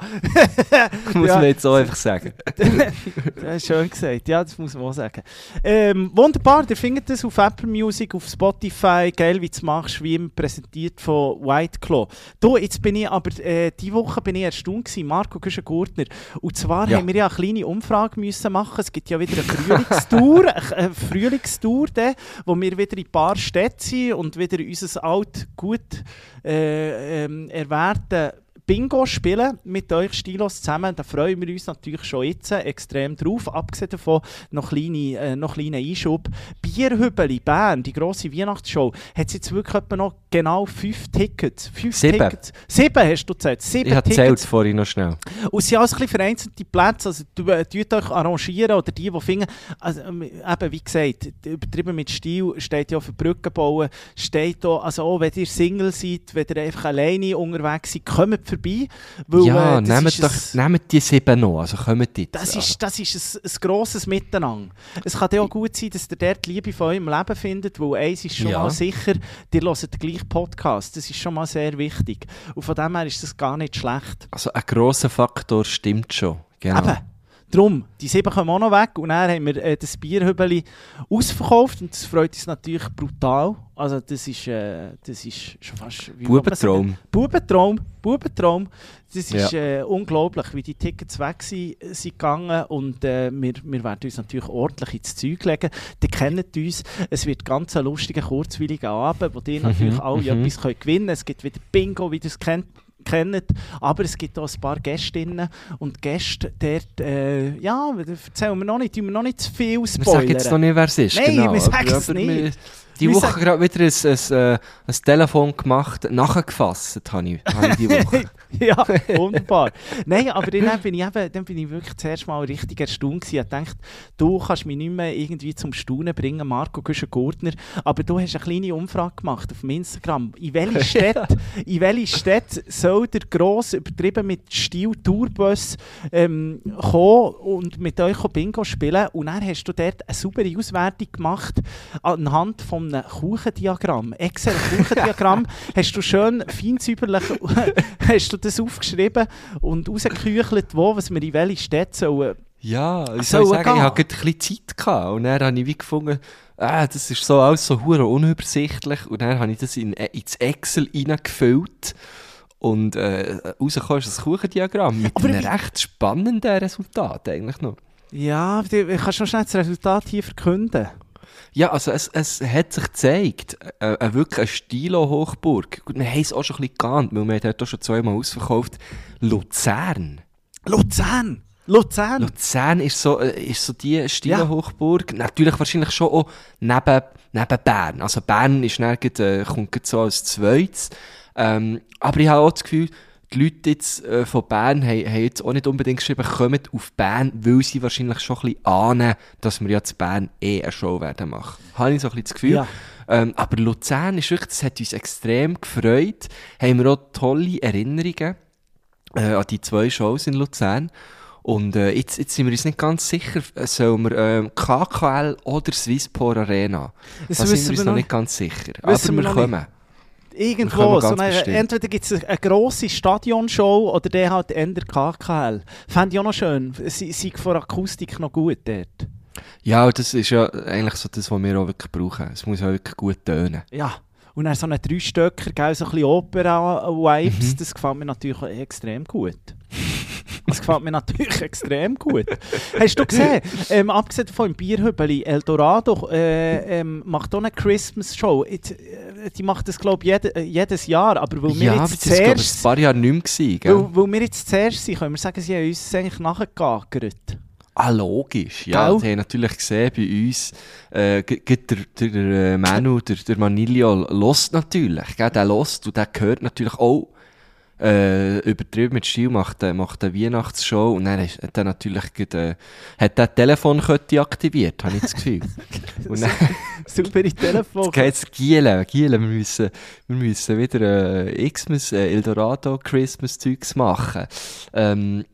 muss Ja. man jetzt so einfach sagen. schön gesagt. Ja, das muss man auch sagen. Ähm, wunderbar, ihr findet das auf Apple Music, auf Spotify. Geil, wie du es machst, wie immer präsentiert von White Claw. Du, jetzt bin ich aber, äh, diese Woche bin ich erstaunt gewesen, Marco Güschen-Gurtner. Und zwar Ja. haben wir ja eine kleine Umfrage müssen machen. Es gibt ja wieder eine Frühlingstour, eine Frühlingstour, de, wo wir wieder in ein paar Städten sind und wieder unser alt, gut äh, ähm, erwähnten Bingo spielen mit euch Stilos zusammen. Da freuen wir uns natürlich schon jetzt extrem drauf. Abgesehen davon noch kleine, äh, noch kleiner Einschub. Bierhübeli Bern, die grosse Weihnachtsshow, hat jetzt wirklich noch genau fünf Tickets. Fünf Sieben. Tickets. Sieben hast du gezählt. Sieben Ich habe zählt vorhin noch schnell. Und es sind alles ein bisschen vereinzelte Plätze. Also, du, äh, tut euch arrangieren oder die, die finden. Also, ähm, eben, wie gesagt, übertrieben mit Stil steht ja für Brücken bauen. Steht da, also auch wenn ihr Single seid, wenn ihr einfach alleine unterwegs seid, kommt vorbei. Weil, ja, äh, nehmt, doch, ein- nehmt die sieben noch, also kommt jetzt. das Also, ist, das ist ein, ein grosses Miteinander. Es kann auch gut sein, dass ihr dort die Liebe von eurem Leben findet, weil eins ist schon Ja. mal sicher, ihr hört den gleichen Podcast. Das ist schon mal sehr wichtig. Und von dem her ist das gar nicht schlecht. also ein grosser Faktor stimmt schon. Genau. Eben. Drum, die sieben kommen auch noch weg und dann haben wir äh, das Bierhübeli ausverkauft und das freut uns natürlich brutal. Also das ist, äh, das ist schon fast... wie Bubentraum. Bubentraum, Bubentraum. Das ist Ja. äh, unglaublich, wie die Tickets weg sind, sind gegangen und äh, wir, wir werden uns natürlich ordentlich ins Zeug legen. Die kennen uns. Es wird ganz ein lustiger, kurzweiliger Abend, wo die natürlich alle mhm. etwas können gewinnen können. Es gibt wieder Bingo, wie ihr es kennt kennt, aber es gibt auch ein paar Gästinnen und Gäste dort, äh, ja, erzählen wir noch nicht, tun wir noch nicht zu viel Wir spoilern. sagen jetzt noch nicht, wer es ist. Nein, genau. wir sagen es nicht. Die Woche gerade wieder ein, ein, äh, ein Telefon gemacht, nachgefasst habe ich, habe ich die Woche. ja, wunderbar. Nein, aber dann bin ich, eben, dann bin ich wirklich zuerst mal richtig erstaunt gewesen. Ich dachte, du kannst mich nicht mehr irgendwie zum Staunen bringen, Marco Güschen-Gurtner, aber du hast eine kleine Umfrage gemacht auf Instagram. In welche Stadt, in welche Stadt soll der grosse, übertrieben mit Stil Tourbus ähm, kommen und mit euch Bingo spielen? Und dann hast du dort eine saubere Auswertung gemacht anhand von einem Kuchendiagramm. Excel-Kuchendiagramm hast du schön feinsäuberlich hast du das aufgeschrieben und rausgeküchelt, wo, was wir in welche Städte sollen. Ja, ich Soll sagen, ich gehen? hatte gerade ein bisschen Zeit gehabt und dann habe ich wie gefunden, ah, das ist so alles so hure unübersichtlich und dann habe ich das in, ins Excel reingefüllt und äh, rausgekommen ist ein Kuchendiagramm mit Aber einem recht spannenden Resultat eigentlich noch. Ja, du- ich kann schon schnell das Resultat hier verkünden. Ja, also es, es hat sich gezeigt, äh, äh, wirklich eine Stilo-Hochburg. Gut, wir haben es auch schon ein bisschen geahnt, weil wir haben dort auch schon zweimal ausverkauft. Luzern. Luzern! Luzern! Luzern ist so, äh, ist so die Stilo-Hochburg. Natürlich wahrscheinlich schon auch neben, neben Bern. Also Bern ist gerade, äh, kommt so als zweites. Ähm, aber ich habe auch das Gefühl, die Leute jetzt äh, von Bern haben, haben jetzt auch nicht unbedingt geschrieben, kommt auf Bern, weil sie wahrscheinlich schon ein bisschen ahnen, dass wir ja zu Bern eh eine Show werden machen. Habe ich so ein bisschen das Gefühl. Ja. Ähm, aber Luzern ist wirklich, das hat uns extrem gefreut. Haben wir auch tolle Erinnerungen äh, an die zwei Shows in Luzern. Und äh, jetzt, jetzt sind wir uns nicht ganz sicher, sollen wir ähm, KKL oder Swisspor Arena? Das da sind wir uns noch nicht ganz sicher. Aber wir wir kommen. Wir Irgendwo. So eine, entweder gibt es eine, grosse Stadionshow oder der halt eher KKL. Fände ich auch noch schön. Sie sei von der Akustik noch gut dort. Ja, das ist ja eigentlich so das, was wir auch wirklich brauchen. Es muss auch wirklich gut tönen. Ja. Und dann so einen Dreistöcker, gell, so ein bisschen Opera-Vibes, Mhm. das gefällt mir natürlich extrem gut. Das gefällt mir natürlich extrem gut. Hast du gesehen, ähm, abgesehen von dem Bierhübeli, Eldorado äh, ähm, macht auch eine Christmas-Show. Äh, Die macht das, glaube ich, jede, äh, jedes Jahr. Aber weil wir ja, jetzt das war glaub ich, ein zuerst... paar Jahre nicht mehr. Gewesen, gell? Weil, weil wir jetzt zuerst sind, können wir sagen, sie haben uns eigentlich nachgegagert. Ah, logisch. Ja, Gell? die haben natürlich gesehen bei uns, äh, der, der, der äh, Manu, der, der Manilio, lost natürlich. Gell? Der lost und der gehört natürlich auch äh, übertrieben mit Stil, macht, äh, macht eine Weihnachtsshow und dann ist, hat er natürlich grad, äh, hat der Telefonkette aktiviert, habe ich das Gefühl. und dann Super in Telefon. jetzt Gielen, Gielen, wir müssen, wir müssen wieder äh, Xmas, äh, Eldorado Christmas Zeugs machen. Ähm,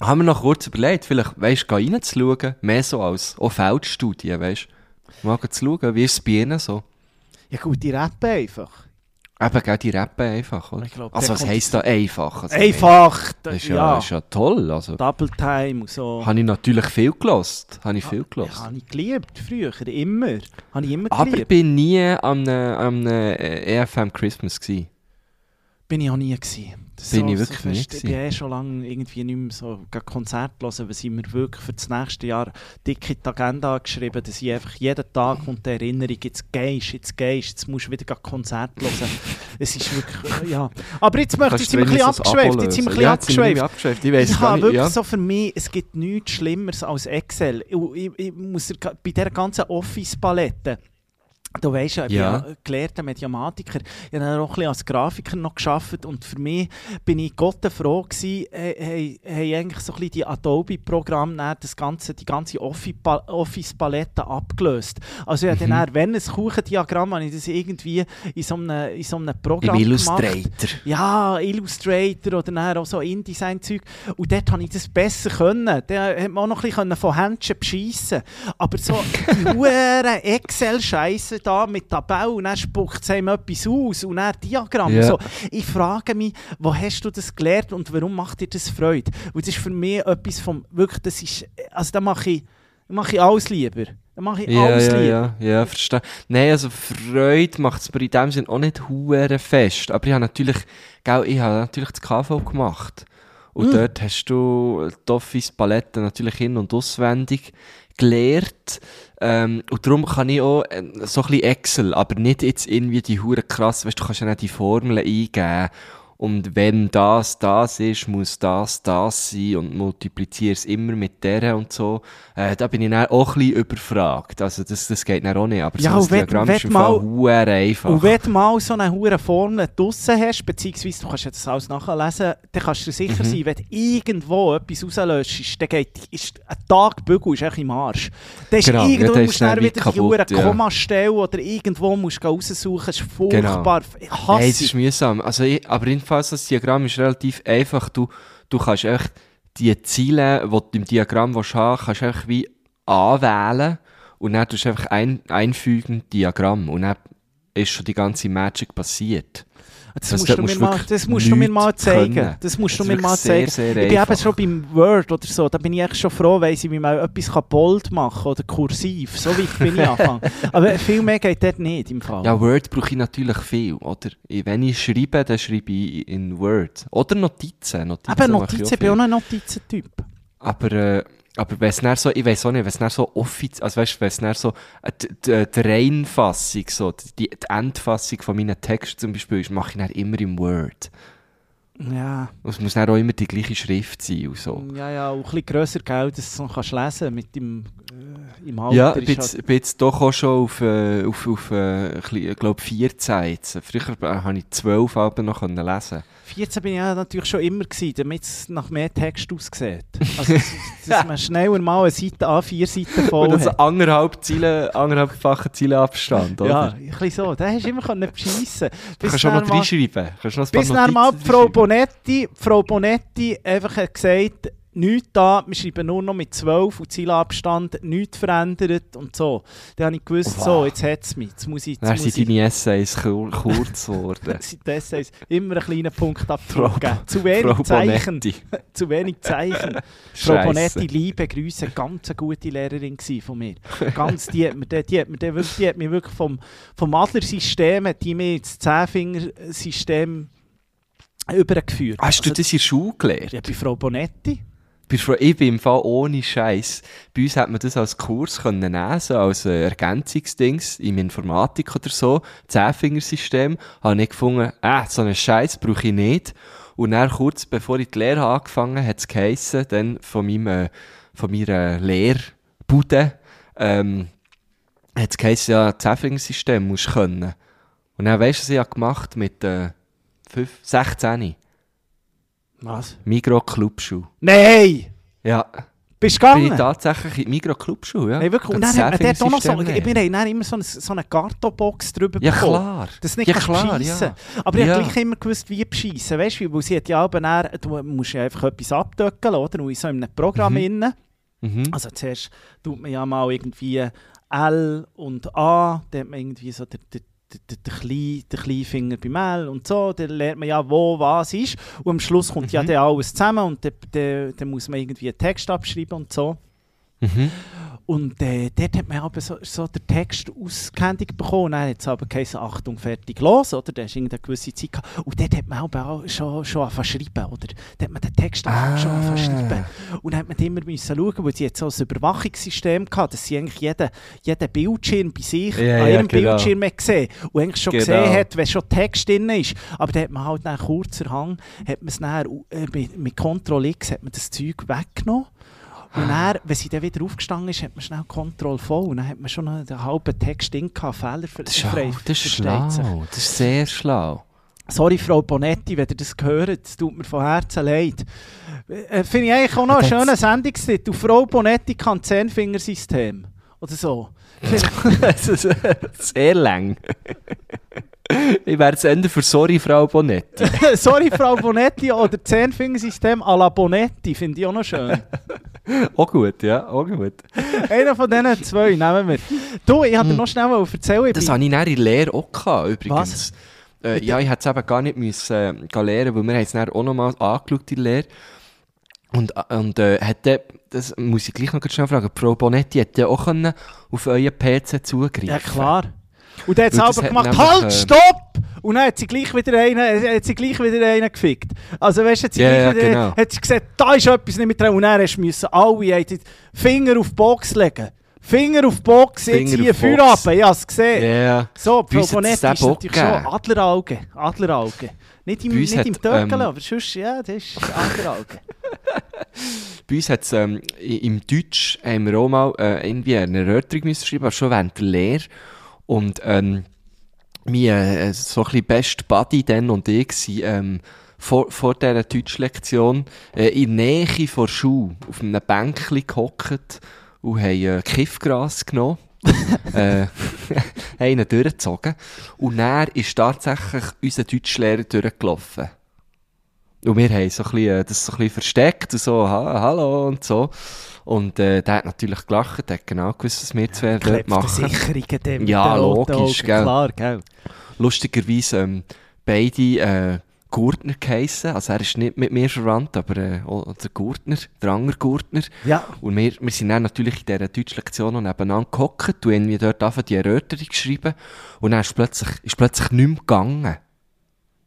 haben wir noch kurz überlegt, vielleicht, weisst, geh reinzuschauen, mehr so als auch Feldstudie, weisst. Mal gehen zu schauen, wie ist es bei ihnen so? Ja gut, die rappen einfach. Eben, gell, die rappen einfach, oder? Glaub, also, was heisst da einfach? Also, Einfach! Das ist ja. ja, Ist ja toll, also. Double Time und so. Habe ich natürlich viel gelost. Habe ich viel Ja, gelost. habe ich geliebt, früher, immer. Habe ich immer Aber ich geliebt. bin nie am, am EFM Christmas gewesen. Bin ich auch nie gewesen. Bin ich wirklich nie fest- Ich bin eh schon lange irgendwie nicht mehr so Konzert hören, weil sie mir wirklich für das nächste Jahr dick in die Agenda geschrieben, dass ich einfach jeden Tag und die Erinnerung, jetzt gehst, jetzt gehst, jetzt musst du wieder Konzert hören. es ist wirklich, ja. Aber jetzt möchte jetzt sind wir ein bisschen abgeschweift, jetzt sind wir ein bisschen abgeschweift. abgeschweift. Ich weiss Ich habe wirklich ja. so für mich, es gibt nichts Schlimmeres als Excel. Ich, ich, ich muss bei dieser ganzen Office-Palette, du weißt ja, ich Ja. bin ja gelehrter Mediamatiker, ich habe auch ein bisschen als Grafiker noch gearbeitet und für mich bin ich Gott froh gewesen, haben eigentlich so ein bisschen die Adobe-Programme das ganze, die ganze Offi- Office-Palette abgelöst. Also ich habe Mhm. dann, wenn ein Kuchendiagramm, habe ich das irgendwie in so einem, in so einem Programm Im gemacht. Illustrator. Ja, Illustrator oder dann auch so InDesign-Zeug. Und dort habe ich das besser können. Da hat man auch noch ein bisschen von Händchen beschissen. Aber so die Excel-Scheiße, da mit Tabelle und dann spuckt es einem etwas aus und dann Diagramm. Ja. So. Ich frage mich, wo hast du das gelernt und warum macht dir das Freude? Und das ist für mich etwas vom, wirklich, das ist, also da mache ich, mache ich alles lieber. Da mache ich Ja, alles ja, lieber. ja, ja, verstehe. Nein, also Freude macht es mir in dem Sinn auch nicht hure fest. Aber ich habe natürlich, gell, ich habe natürlich das KV gemacht. Und Mm. dort hast du die Office-Palette natürlich in- und auswendig gelernt. Ähm, und darum kann ich auch äh, so ein bisschen Excel, aber nicht jetzt irgendwie die hure krass, weißt du kannst ja nicht die Formeln eingeben. Und wenn das das ist, muss das das sein und multipliziere es immer mit der und so. Äh, da bin ich dann auch ein bisschen überfragt. Also das, das geht dann auch nicht. Aber Ja, so ein Diagramm ist im mal- Fall einfach. Und wenn du mal so eine hure Formel draussen hast, beziehungsweise du kannst jetzt das alles nachlesen, dann kannst du sicher Mhm. sein, wenn du irgendwo etwas rauslöschst, dann geht, ist ein Tag Bügel ist echt im Arsch. Dann ist Genau, ja, irgendwo dann musst du dann dann wie wieder die kaputt, hure ja. Kommastelle oder irgendwo musst du raussuchen, das ist furchtbar. Ich hasse Nein, es ist mühsam. Also ich, aber jedenfalls, das Diagramm ist relativ einfach. Du, du kannst echt die Ziele, die du im Diagramm willst haben kannst du einfach wie anwählen und dann tust du einfach ein, einfügen Diagramm und dann ist schon die ganze Magic passiert. Das, Also musst, du mir musst mal, das musst du mir mal zeigen. können. Das musst Das du mir mal sehr, zeigen. sehr ich bin eben schon beim Word oder so, da bin ich echt schon froh, weil sie mir mal etwas kann bold machen oder kursiv. So weit bin ich angefangen. Aber viel mehr geht dort nicht im Fall. Ja, Word brauche ich natürlich viel, oder? Ich- Wenn ich schreibe, dann schreibe ich in Word. Oder Notizen. Notizen ich Notizen, ich bin auch ein Notizentyp. Aber, äh, aber wenn es dann so, ich weiß auch nicht, wenn es dann so offiziell, also weißt wenn es dann so, äh, die, die, die Reinfassung, so, die, die Endfassung von meinen Texten zum Beispiel ist, mache ich dann immer im Word. Ja, Und Es muss dann auch immer die gleiche Schrift sein und so. ja, ja, auch ein bisschen grösser Geld, dass du es noch kannst lesen mit dem, äh, im Alter. Ja, ich bin halt- jetzt, bin jetzt doch auch schon auf, äh, auf, auf äh, ich glaube, vier Seiten. Früher äh, habe ich zwölf Alben noch können lesen 14 bin ich ja natürlich schon immer gewesen, damit es nach mehr Text aussieht. Also, dass, man schneller mal eine Seite an, vier Seiten voll Und das hat. anderthalb Ziele, anderthalbfache Ziele Abstand, oder? Ja, ein bisschen so. Da hast du immer können beschissen. Du kannst schon noch reinschreiben. Kannst noch Bis dann mal Frau. Bonetti, Frau Bonetti einfach hat gesagt, nichts da, wir schreiben nur noch mit 12 und Zielabstand, nichts verändert und so. Dann habe ich gewusst, Wow. so, jetzt hat es mich. Jetzt muss ich, jetzt Dann muss sind ich deine Essays kur- kurz geworden. sind die Essays immer einen kleinen Punkt Frau, abgeben. Zu wenig Frau Zeichen. Zu wenig Zeichen. Frau. Bonetti, liebe Grüße, ganz eine gute Lehrerin von mir. Ganz, die hat mir, die, die hat mir, die, wirklich- die hat mir wirklich vom, vom Adler-System, hat die mir ins Zehnfinger-System übergeführt. Hast du Also, das in der Schule gelernt? Ja, bei Frau Bonetti. Ich bin im Fall ohne Scheiß. Bei uns hat man das als Kurs können so als äh, Ergänzungsdings im Informatik oder so, Zehnfingersystem. Habe ich gefunden, äh, so einen Scheiß brauche ich nicht. Und dann kurz bevor ich die Lehre angefangen habe, hat es geheissen, dann von meinem, äh, von meiner Lehrbude, ähm, hat es geheissen, ja, Zehnfingersystem musst du können. Und dann weisst du, was ich habe gemacht mit, äh, 5, 16. Was? Migro-Clubschuh. Nein! Ja. Bist du Bin ich gegangen? tatsächlich in die Migro-Clubschuhe, ja. Nein, wirklich. Und dann hat man dort auch noch so, wir haben dann immer so eine, so eine Kartonbox drüber Ja, bekommen. klar. Das nicht ja, klar, ja. Aber ich Ja. habe gleich immer gewusst, wie beschissen. Weißt du, weil sie hat ja eben dann, du musst ja einfach etwas abdöckeln, oder? Und in so einem Programm Mhm. innen. Mhm. Also zuerst tut man ja mal irgendwie L und A, dann hat man irgendwie so den, den, den, kleinen, den kleinen Finger beim L und so, dann lernt man ja, wo was ist. Und am Schluss kommt ja Mhm. dann alles zusammen und dann, dann, dann muss man irgendwie einen Text abschreiben und so. Mhm. Und äh, dort hat man aber so, so den Text ausgehändigt bekommen. Dann hat es aber geheißen, Achtung, fertig, los, oder? Da hast irgendeine gewisse Zeit gehabt. Und dort hat man aber auch schon, schon angefangen zu schreiben, oder? Dort hat man den Text Ah. schon angefangen zu schreiben. Und dann hat man immer müssen schauen, weil sie jetzt so ein Überwachungssystem gehabt, dass sie eigentlich jeden, jeden Bildschirm bei sich Ja, an ihrem genau. Bildschirm hat gesehen und eigentlich schon Genau. gesehen hat, wenn schon Text drin ist. Aber da hat man halt nach kurzer Hang, hat man es dann, äh, mit, mit Ctrl X hat man das Zeug weggenommen. Und dann, wenn sie dann wieder aufgestanden ist, hat man schnell Ctrl V und dann hat man schon einen halben Text drin gehabt, Fehler für Das ist, auch, das ist schlau. Das ist sehr schlau. Sorry, Frau Bonetti, wenn ihr das gehört, es tut mir von Herzen leid. Äh, Finde ich eigentlich auch noch einen schönen Sendungstitel. Frau Bonetti kann Zehnfingersystem. Oder so. Äh, sehr lang. ich wäre das Ende für Sorry, Frau Bonetti. Sorry, Frau Bonetti oder Zehnfingersystem à la Bonetti, finde ich auch noch schön. Auch gut, ja, auch gut. Einer von diesen zwei nehmen wir. Du, ich wollte dir noch schnell mal erzählen. Das hatte ich in der Lehre auch gehabt, übrigens. Was? Äh, ja, ich hätte es eben gar nicht müssen, äh, lernen, weil wir haben es dann auch noch mal angeschaut in der Lehre. Und, äh, und äh, hätte, das muss ich gleich noch schnell fragen, die Frau Bonetti hätte ja auch können auf euren PC zugreifen Ja, klar. Und dann hat aber hat gemacht, halt, äh, stopp! Und dann hat sie gleich wieder einen, äh, hat sie gleich wieder einen gefickt. Also weißt du, hat sie, Ja, gleich wieder, genau. hat sie gesagt, da ist etwas nicht mit drin. Und dann hast müssen alle haben Finger auf die Box legen. Finger auf die Box, jetzt Finger hier auf die Feuer ab, ich habe es gesehen. Ja, So, Bei Frau uns hat's Bonetti den ist natürlich schon gegeben. Adlerauge. Adlerauge. Nicht im, Bei uns nicht im hat, Töckel, ähm, aber sonst, ja, das ist Adlerauge. bei uns hat es ähm, im Deutsch haben wir auch mal äh, irgendwie eine Erörterung müssen schreiben, aber schon während der Lehre. Und ähm, mein äh, so ein bisschen best Buddy dann und ich sind, ähm, vor, vor dieser Deutschlektion äh, in der Nähe vor der Schule auf einem Bänkchen gehockt und haben äh, Kiffgras genommen. äh, haben ihn durchgezogen. Und dann ist tatsächlich unser Deutschlehrer durchgelaufen. Und wir haben so ein bisschen, äh, das so ein bisschen versteckt und so, ha, hallo und so. Und äh, der hat natürlich gelacht, der hat genau gewusst, was wir zwei dort machen. Sicherungen dem Ja, logisch, gell. Klar, gell. Lustigerweise ähm, beide äh, Gurtner geheissen. Also er ist nicht mit mir verwandt, aber äh, der Gurtner, der andere Gurtner. Ja, Und wir, wir sind dann natürlich in dieser Deutschlektion noch nebeneinander gehockt und irgendwie dort einfach die Erörterung geschrieben. Und dann ist plötzlich, ist plötzlich nicht mehr gegangen.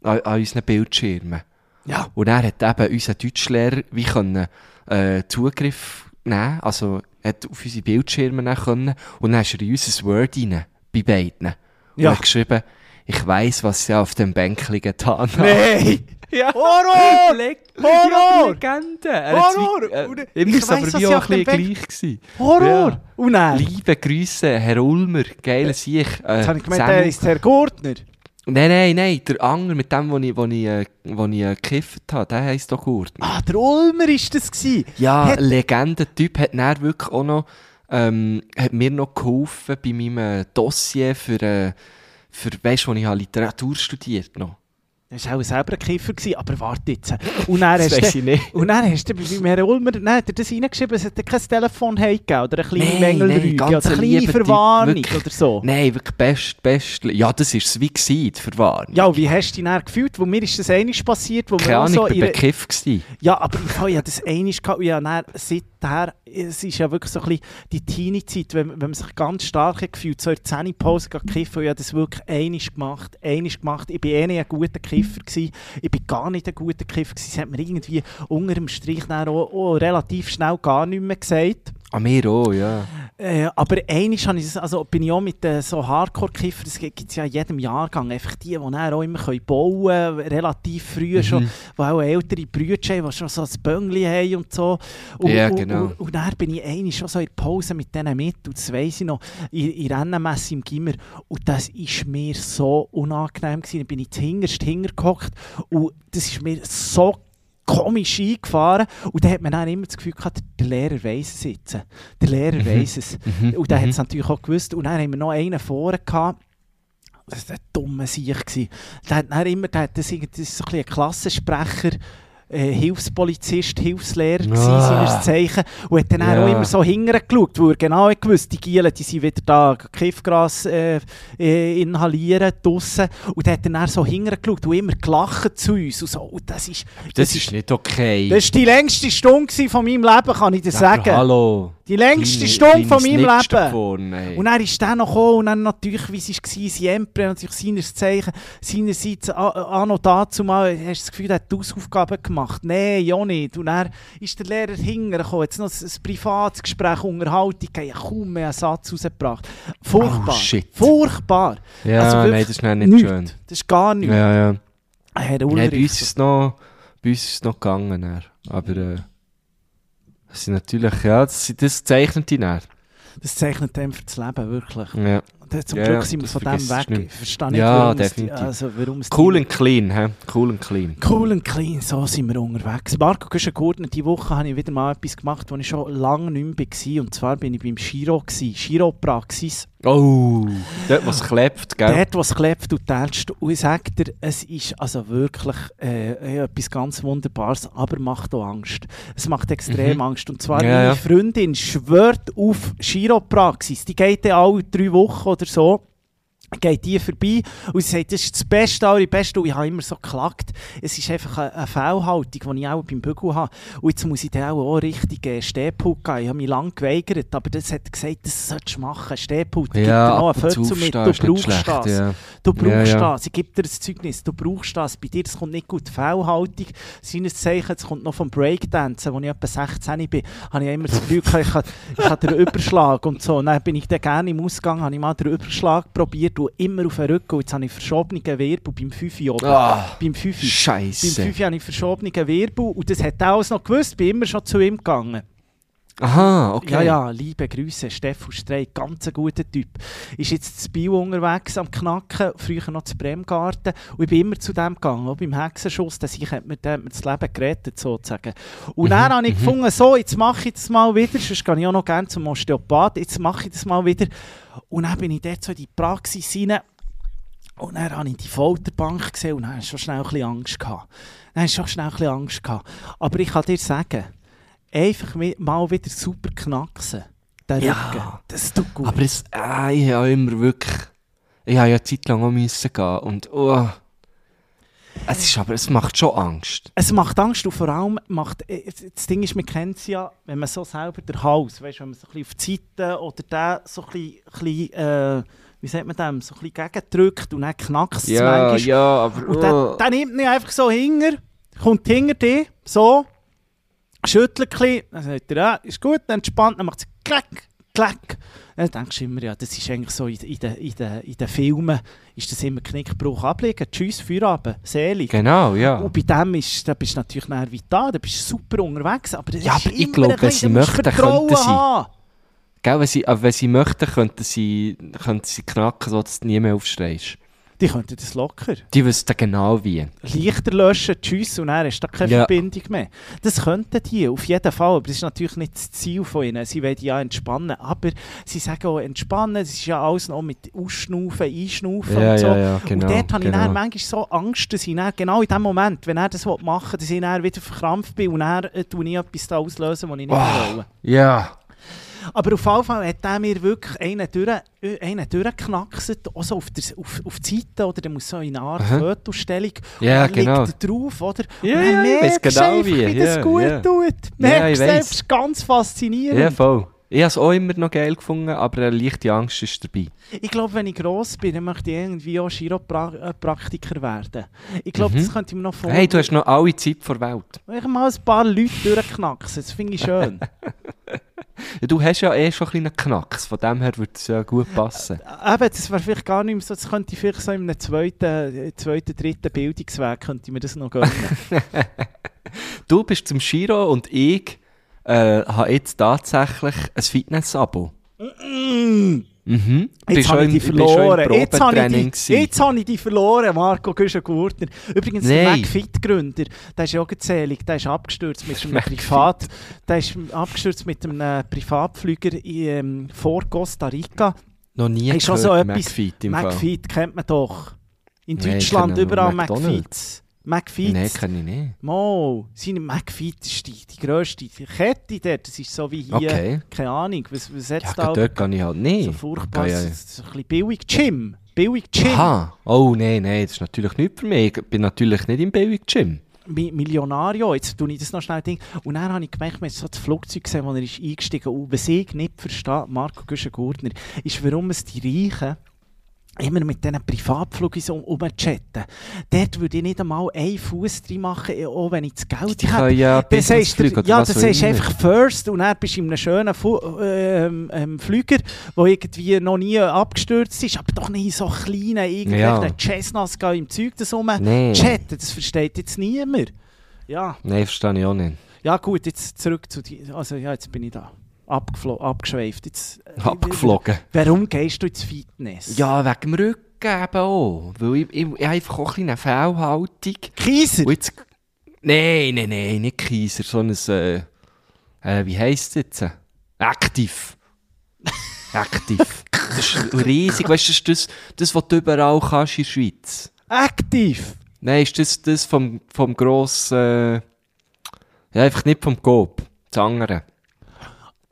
An, an unseren Bildschirmen. Ja. Und dann hat eben unser Deutschlehrer wie können, äh, Zugriff nehmen, also hat auf unsere Bildschirme nehmen können. Und dann ist er in unser Word rein, bei beiden. Und Ja. hat geschrieben, ich weiss, was sie auf dem Bänkchen getan haben. Nein! Ja. Horror! Horror! Ja, Legende! Er Horror! Äh, ich ist aber wie auch ein bisschen gleich gewesen. Horror! Ja. Und? Liebe Grüße, Herr Ulmer, geiler Sieg. Äh, Jetzt habe ich gemeint, der ist Herr Gurtner. Nein, nein, nein, der Anger, mit dem, wo ich, wo ich, äh, wo ich äh, gekifft habe, der heisst doch Gurt. Ah, der Ulmer ist das gewesen. Ja, Hat- Legendentyp hat dann wirklich auch noch, ähm, hat mir noch geholfen bei meinem äh, Dossier für, äh, für weißt du, wo ich habe Literatur studiert noch. Das war auch selber ein Kiffer, gewesen, aber warte jetzt. Und dann Das hast du, ich nicht. und dann hast du bei Herrn Ulmer, dann hat er das reingeschrieben, es hätte kein Telefon gegeben oder eine kleine Nein, Mängelrüge nein, oder eine ein kleine Verwarnung wirklich. oder so. Nein, wirklich best, best. Ja, das war es wie gewesen, die Verwarnung. Ja, wie hast du dich dann gefühlt? Wo mir ist das einmal passiert, wo Keine wir Ahnung, so ich in war einer- bekifft. gewesen. Ja, aber ich habe ja das einmal gehabt und ja, dann, seither, es ist ja wirklich so ein bisschen die Teenie-Zeit, wenn, wenn man sich ganz stark hat gefühlt, so in der Zähnepause kiffen, und ich habe das wirklich einmal gemacht, einmal gemacht. Ich war eh nicht ein guter Kiffer, gewesen. ich bin gar nicht ein guter Kiffer, gewesen. es hat mir irgendwie unter dem Strich dann auch, auch relativ schnell gar nicht mehr gesagt. An mir auch, ja. Äh, aber habe ich, also bin ich auch mit äh, so Hardcore-Kiffern, das gibt es ja in jedem Jahrgang, einfach die, die auch immer können bauen können, relativ früh schon, die auch ältere Brüder haben, die schon so ein Böngli haben und so. Und, Ja, und, genau. Und, und dann bin ich einmal schon so in der Pause mit denen mit, und das weiss ich noch, in, in Rennenmesse im Gimmer. Und das ist mir so unangenehm gewesen. Dann bin ich hinterst hingehockt und das ist mir so komisch eingefahren. Und dann hat man dann immer das Gefühl gehabt, der Lehrer weiss es jetzt. Der Lehrer weiss es. Und der hat es natürlich auch gewusst. Und dann haben wir noch einen vorne gehabt. Das war ein dummer Sieg. Der hat dann immer, der das, ist so ein, ein Klassensprecher, äh, Hilfspolizist, Hilfslehrer Ah. seines Zeichen. Und hat dann Ja. auch immer so hingeschaut, wo er genau gewusst, die Gielen, die sind wieder da, Kiffgras äh, äh, inhalieren draussen. Und hat dann auch so hingeschaut und immer gelacht zu uns. Und, so. und das ist, Das, ist nicht okay. das ist die längste Stunde von meinem Leben, kann ich dir sagen. Hallo. Die längste Stunde von meinem Leben. davon. Und dann ist der noch gekommen und dann natürlich, wie es war, Siempre, natürlich seines Zeichen, seinerseits an und dazu mal, hast du das Gefühl, er hat die Hausaufgaben gemacht? Nein, ja nicht. Und dann ist der Lehrer hintergekommen, jetzt noch ein, ein privates Gespräch, Unterhaltung, ich habe kaum mehr einen Satz rausgebracht. Furchtbar. Oh, shit. Furchtbar. Ja, Also nein, das ist dann nicht nichts. schön. Das ist gar nichts. Ja, ja. Herr Ulrich, bei uns ist es noch, bei uns ist es noch gegangen. dann. Aber äh, das sind natürlich, ja, das, das zeichnet die dann. das zeichnet dem für das Leben, wirklich. Ja. Zum Glück ja, sind wir von dem du weg. nicht. Ich verstehe nicht, Ja, warum definitiv. also, warum es die- Cool and clean, hä? Cool and clean. Cool and clean, so sind wir unterwegs. Marco Güschen-Gurtner, diese Woche habe ich wieder mal etwas gemacht, wo ich schon lange nicht mehr war. Und zwar bin ich beim Chiro. gewesen. Chiropraxis. Oh, dort was klebt, gell? Dort, wo es klebt und tätscht. Und ich sage dir, es ist also wirklich äh, etwas ganz Wunderbares, aber macht auch Angst. Es macht extrem Mhm. Angst. Und zwar Ja, meine ja. Freundin schwört auf Chiropraxis. Die geht dann alle drei Wochen oder so. Geht die vorbei und sie sagt, das ist das Beste, aller Beste. Und ich habe immer so geklagt. Es ist einfach eine, eine Fehlhaltung, die ich auch beim Bügel habe. Und jetzt muss ich dann auch, auch richtig äh, Stehpult gehen. Ich habe mich lange geweigert, aber das hat gesagt, das solltest du machen. Stehpult, gibt dir Ja, noch zu Fötzel mit, du brauchst schlecht, das. ja. Du brauchst Ja, ja. das, sie gibt dir das Zeugnis, du brauchst das. Bei dir das kommt nicht gut. Fehlhaltung, seines Zeichen, es kommt noch vom Breakdancen, als ich etwa 16 bin, habe ich immer das Gefühl, ich habe, ich habe den Überschlag und so. Und dann bin ich dann gerne im Ausgang, habe ich mal den Überschlag probiert und immer auf den Rücken. Und jetzt habe ich verschobenen Wirbel beim 5 oben. Ah, beim 5 beim Scheiße. 5 habe ich verschobenen Wirbel und das hat er alles noch gewusst, bin immer schon zu ihm gegangen. Aha, okay. Ja, ja, liebe Grüße, Stefan Streit, ganz ein guter Typ. Ist jetzt zu Bio unterwegs am Knacken, früher noch zu Bremgarten. Und ich bin immer zu dem gegangen, auch beim Hexenschuss, dass ich hat mir, der hat mir das Leben gerettet, sozusagen. Und dann habe ich gefunden, so, jetzt mache ich das mal wieder, sonst gehe ich auch noch gerne zum Osteopath, jetzt mache ich das mal wieder. Und dann bin ich dort so in die Praxis rein. Und dann habe ich die Folterbank gesehen und dann hatte ich schon schnell ein bisschen Angst. Gehabt. Dann hatte ich schon schnell ein bisschen Angst. Gehabt. Aber ich kann dir sagen, einfach mal wieder super knacksen. Den Ja. Rücken. Das tut gut. Aber es, äh, ich habe immer wirklich... Ich habe ja eine Zeit lang auch müssen gehen und... Oh, es ist aber... Es macht schon Angst. es macht Angst und vor allem macht... äh, Das Ding ist, man kennt es ja, wenn man so selber den Hals, weißt, wenn man so ein bisschen auf die Seite oder den so ein bisschen, äh, wie sagt man dem, so ein bisschen gegendrückt und dann knackst es Ja, manchmal. ja, aber... Und oh. dann, dann nimmt ihn einfach so hinger, kommt hinter dir, so, schüttelt ein bisschen, dann sagt er, ja, ist gut, dann entspannt, dann macht es klack, klack. Dann denkst du immer, ja, das ist eigentlich so in, in, den, in, in den Filmen, ist das immer Knickbruch ablegen, tschüss, Feierabend, selig. Genau, ja. Und bei dem ist, da bist du natürlich näher vital, da bist du super unterwegs, aber das Ja, ist aber ich glaube, wenn sie möchten, könnten sie. haben. Gell, wenn sie, aber wenn sie möchten, könnten sie, könnten sie knacken, sodass du nie mehr aufstehst. Die könnten das locker. Die wüssten genau wie. Lichter löschen, tschüss, und dann du da keine Ja. Verbindung mehr. Das könnten die, auf jeden Fall. Aber das ist natürlich nicht das Ziel von ihnen. Sie wollen ja entspannen. Aber sie sagen auch entspannen, das ist ja alles noch mit Ausschnaufen, Einschnaufen Ja, und so. ja, ja, genau, und dort habe ich genau. dann manchmal so Angst, dass ich dann, genau in dem Moment, wenn er das machen will, dass ich dann wieder verkrampft bin und dann äh, tue ich etwas da auslösen, was ich nicht Oh. will. Ja. Aber auf jeden Fall hat er mir wirklich einen, durch, äh, einen durchgeknackst, auch so auf, der, auf, auf die Seite, oder der muss so in eine Art. Fotostellung Ja, und dann genau. liegt drauf, oder? Ja, und dann ja, ich genau wie, wie das ja, gut ja. tut. Merkst das ist ganz faszinierend. Ja, voll. Ich habe es auch immer noch geil gefunden, aber eine leichte Angst ist dabei. Ich glaube, wenn ich gross bin, dann möchte ich irgendwie auch Chiropraktiker werden. Ich glaube, Mhm. das könnte ich mir noch vorstellen. Hey, du hast noch alle Zeit vor Welt. Ich mal ein paar Leute durchknacksen, das finde ich schön. Ja, du hast ja eh schon einen Knacks, von dem her würde es ja gut passen. Eben, das wäre vielleicht gar nicht mehr so, das könnte ich vielleicht so in einem zweiten, äh, zweiten dritten Bildungsweg, könnte ich mir das noch gönnen. Du bist zum Giro und ich äh, habe jetzt tatsächlich ein Fitness-Abo. Mhm. Jetzt Bist habe ich die verloren. Jetzt habe ich gewesen. jetzt habe ich die verloren, Marco Güschen-Gurtner. Übrigens, der Nein. McFit-Gründer, der ist ja auch gezählig, der ist abgestürzt mit einem Privat, der ist abgestürzt mit einem äh, Privatflüger in, ähm, vor Costa Rica. Noch nie Ist schon gehört, so etwas- McFit im. McFit kennt man doch. In Deutschland wir überall McDonald's. McFits. McFits. Nein, kann ich nicht. Mo, seine McFit ist die, die grösste Kette dort. Das ist so wie hier, Okay. keine Ahnung, was, was Ja, da dort kann ich halt nicht. so furchtbar, Ja, ja. so, ein bisschen billig Gym. Billig Gym. Aha. Oh, nein, nein, das ist natürlich nicht für mich. Ich bin natürlich nicht im Baby-Gym. Mi- Millionario, jetzt tue ich das noch schnell Ding. Und dann habe ich gemerkt, man hat so das Flugzeug gesehen, wo er ist eingestiegen ist. Und was ich nicht verstehe, Marco Güschen-Gurtner, ist, warum es die Reichen immer mit diesen Privatflügen so umchatten. Dort würde ich nicht einmal einen Fuß drin machen, auch wenn ich das Geld hätte. können ja du, Businessflüge oder ja, das immer. einfach first und dann bist du in einem schönen Fu ähm, ähm, Flüger, der irgendwie noch nie abgestürzt ist, aber doch nicht in so kleinen, irgendwelchen Ja. Gehen im Zeug das Nee. chatten. Das versteht jetzt niemand. Ja, Nein, verstehe ich auch nicht. ja gut, jetzt zurück zu dir. Also ja, jetzt bin ich da. Abgeschweift. Jetzt, äh, Abgeflogen. Warum gehst du ins Fitness? Ja, wegen dem Rücken eben auch. Weil ich, ich, ich habe einfach auch ein eine Fehlhaltung. Kieser! Jetzt... Nein, nein, nein, nicht Kaiser, sondern ein... Äh, äh, wie heisst es jetzt? Aktiv. Aktiv. Das ist riesig. Weißt du, das ist das, das, was du überall kannst in der Schweiz. Aktiv! Nein, ist das das vom, vom grossen... Äh, ja, einfach nicht vom Coop. Das andere.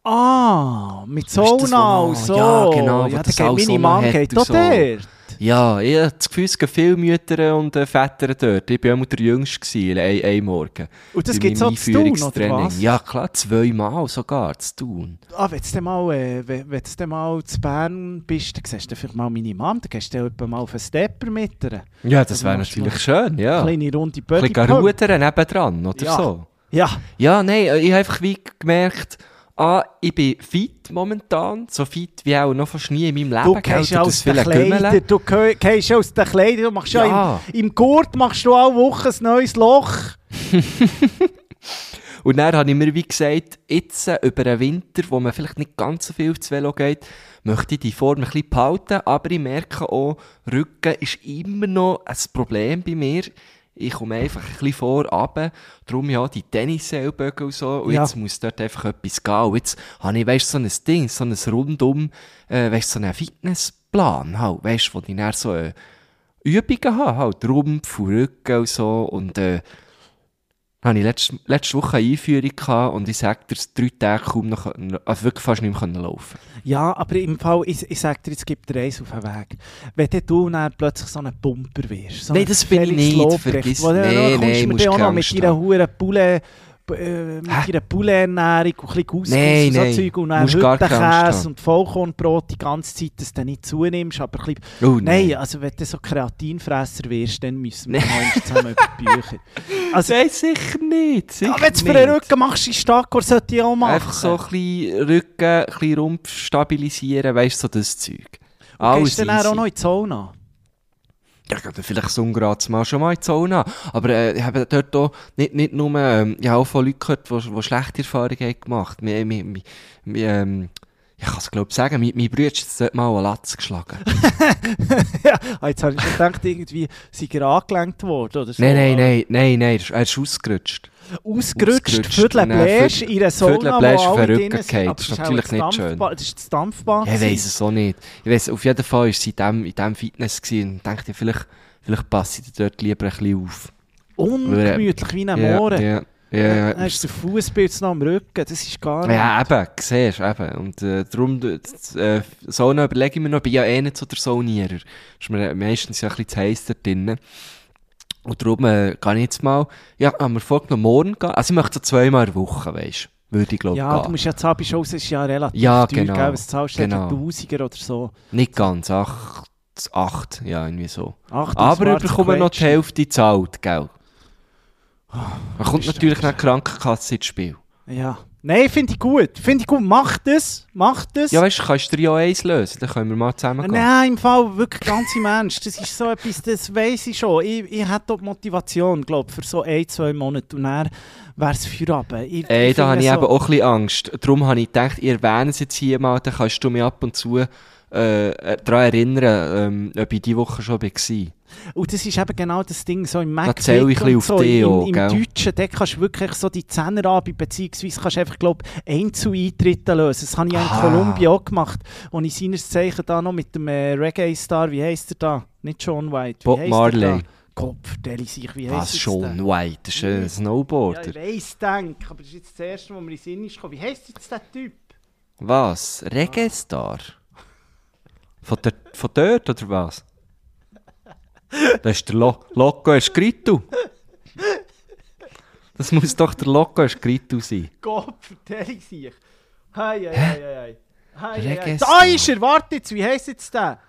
Ah, mit Sauna und so. ja, genau, Ja, das alles meine Mann geht doch so. dort. Ja, ich habe das Gefühl, es gehen viele Mütter und äh, Väter dort. Ich war immer der Jüngste ein, ein Morgen. Und das gibt meinem so zu tun, oder was? Ja, klar, zweimal sogar zu tun. Ah, wenn du mal, äh, wenn, wenn du dann mal zu Bern bist, dann siehst du vielleicht mal meine Mom, dann gehst du dann mal auf einen Stepper mit ihr. Ja, das Also wäre natürlich schön, ja. Eine Ein kleine runde bisschen Body rudern nebendran oder Ja. so. Ja, Ja, nein, äh, ich habe einfach wie gemerkt, ah, ich bin fit momentan, so fit wie auch noch fast nie in meinem Leben. du gehst aus den Kleidern, du geh- gehst aus den Kleidern, du machst ja, Ja. im, im Gurt machst du alle Woche ein neues Loch. Und dann habe ich mir wie gesagt, jetzt äh, über den Winter, wo man vielleicht nicht ganz so viel aufs Velo geht, möchte ich die Form ein bisschen behalten, aber ich merke auch, Rücken ist immer noch ein Problem bei mir. Ich komme einfach ein bisschen vorab, darum ja die Tennisellbögen und so, und Ja. jetzt muss dort einfach etwas gehen. Und jetzt habe ich, weißt, so ein Ding, so ein rundum, äh, weißt, so einen Fitnessplan, halt, weißt, wo ich dann so äh, Übungen habe, halt, Rumpf und Rücken und so, und äh, habe ich letzte, letzte Woche eine Einführung gehabt und ich sage dir, es drei Tage kaum noch, also wirklich fast nicht mehr laufen. Ja, aber im Fall, ich, ich sag dir, jetzt gibt dir eins auf den Weg. Wenn du dann plötzlich so ein Pumper wirst. So Nein, ein das bin ich nicht, Lobrecht, vergiss- du mir musst dann auch noch mit deiner. Huren Pulle, äh, mit Hä? deiner Poulet-Ernährung und ein bisschen Couscous Nein, und so nein, Zeug und dann Hüttenkäse und Vollkornbrot die ganze Zeit, dass du dann nicht zunimmst, aber ein bisschen Oh, Nein, also wenn du so Kreatinfresser wirst, dann müssen wir mal zusammen über die Bücher. Also, Nein, sicher nicht. Sicher ja, wenn du es für den Rücken machst, in Stakor sollte ich auch machen. Einfach so ein bisschen Rücken, ein bisschen Rumpf stabilisieren, weißt du, so das Zeug. Und gehst du dann easy. auch noch in die Sauna? Ja, ich glaube, vielleicht so gerade mal schon mal in Sauna. Aber äh, ich habe dort auch nicht, nicht nur, ähm, ich habe auch von Leuten gehört, die, schlechte Erfahrungen haben gemacht. Mi, ähm, ich kann es glaube ich sagen, mein, mein Bruder hat mal einen Latz geschlagen. ja, jetzt habe ich gedacht, irgendwie sei er angelenkt worden oder so. nein, nein, nein, nein, nein, er ist- er ausgerutscht. Ausgerutscht, Ausgerutscht. Dann Bläsch in einer Sauna, Bläsch wo alle drinnen sind. Aber Das ist natürlich nicht schön. Das ist das Dampfbad. Ich weiß es auch nicht. Ich weiss, auf jeden Fall war sie in diesem, in diesem Fitness gewesen und dachte, vielleicht, vielleicht passe ich dort lieber ein bisschen auf. Ungemütlich wie ein Mohren. ja, ja, ja. Dann hast du den Fußpilz noch am Rücken, das ist gar nicht. Ja, eben, siehst du, eben. Und äh, darum, äh, Sauna überlege ich mir noch, ich bin ja eh nicht so der Saunierer. Ist mir meistens ja ein bisschen zu heiß da drinnen. Und darum äh, gehe ich jetzt mal, ja, haben wir vorgenommen, morgen gehen. Also ich möchte so zweimal in der Woche, weißt du, würde ich glaube Ja, du gehen. musst ja zahlen, auch, es ist ja relativ Ja, teuer, genau, gell? Was zahlst du genau. Tausiger oder so? Nicht ganz, acht, acht, ja, irgendwie so. Ach, Aber ich bekomme noch die Hälfte zahlt, gell. Da kommt natürlich die Krankenkasse ins Spiel. Ja. Nein, finde ich gut. Finde ich gut. Mach das. Mach das. Ja, weißt du, kannst du dir ja eins lösen, dann können wir mal zusammen gehen. Nein, im Fall wirklich ganz im Ernst. Das ist so etwas, das weiss ich schon. Ich, ich hätte dort Motivation, glaube für so ein, zwei Monate. Und dann wäre es für ab. Ich, Ey, ich da habe ich so- eben auch ein bisschen Angst. Darum habe ich gedacht, ich erwähne es jetzt hier mal, dann kannst du mich ab und zu äh, äh, daran erinnern, ähm, ob ich diese Woche schon war. Und das ist eben genau das Ding, so im Mac zähle ich auf so, dich im, auch, im gell? Deutschen, da kannst du wirklich so die Zehner anbieten, beziehungsweise kannst du einfach, glaube ich, Einzeleintritte lösen. Das habe ich ja in. Kolumbien auch gemacht, und ich seines Zeichen da noch mit dem äh, Reggae-Star, wie heisst er da? Nicht John White, wie Bob Marley. Da? Kopf, der sich, wie Was jetzt schon? White, das ist ein Ja, Snowboarder. ich weiss, denk, aber das ist jetzt das erste, was mir in den Sinn ist gekommen. Wie heisst jetzt der Typ? Was? Reggae-Star? Von, der, von dort oder was? Das ist der Lo Loco Escrito. Das muss doch der Loco Escrito sein. Kopf, der sich. Hei, hei, hei, hei, hei. Hei, hei, hei. Reggae-Star. Da ist er, warte jetzt, wie heisst jetzt der?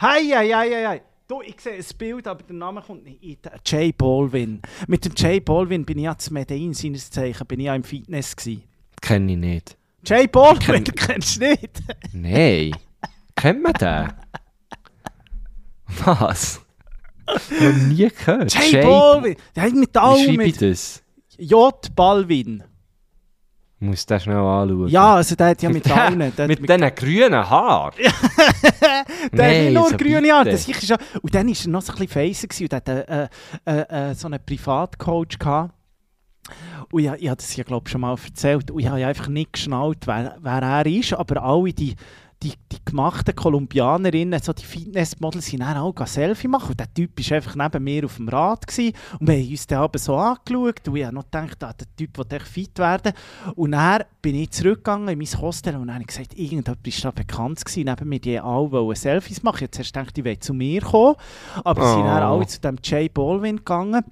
Hei, hei, hei, hei, hei. Du, ich sehe ein Bild, aber der Name kommt nicht. in. Jay Baldwin. Mit dem Jay Baldwin bin ich ja zu Medellin, seines Zeichen, bin ich ja im Fitness gewesen. Kenne ich nicht. Jay Baldwin, Kenn- kennst du nicht? Nein. Kennt man den? Was? Noch nie gehört. Jay Baldwin. Der hat mit Wie allem schreibe ich mit das? J Balvin. Muss das schnell anschauen. Ja, also der hat ja mit allen... Hat mit diesen grünen Haaren. Der hat Nein, nicht nur so grüne. Haare. Das ist schon, und dann war er noch so ein bisschen feiser gewesen und hat äh, äh, äh, so einen Privatcoach gehabt. Und ich, ich habe das ja, glaube ich, schon mal erzählt. Und ich habe ja einfach nicht geschnallt, wer, wer er ist. Aber alle die, die, die gemachten Kolumbianerinnen, so die Fitnessmodels, sind dann auch Selfie machen. Und der Typ war einfach neben mir auf dem Rad. Gewesen. Und wir haben uns dann aber so angeschaut. Und ich habe noch gedacht, ah, der Typ will echt fit werden. Und dann bin ich zurückgegangen in mein Hostel und dann habe gesagt, irgendjemand ist da bekannt gewesen. Neben mir die alle wollen Selfies machen. Jetzt hast du gedacht, die wollen zu mir kommen. Aber sie sind dann Oh. alle zu dem Jay Baldwin gegangen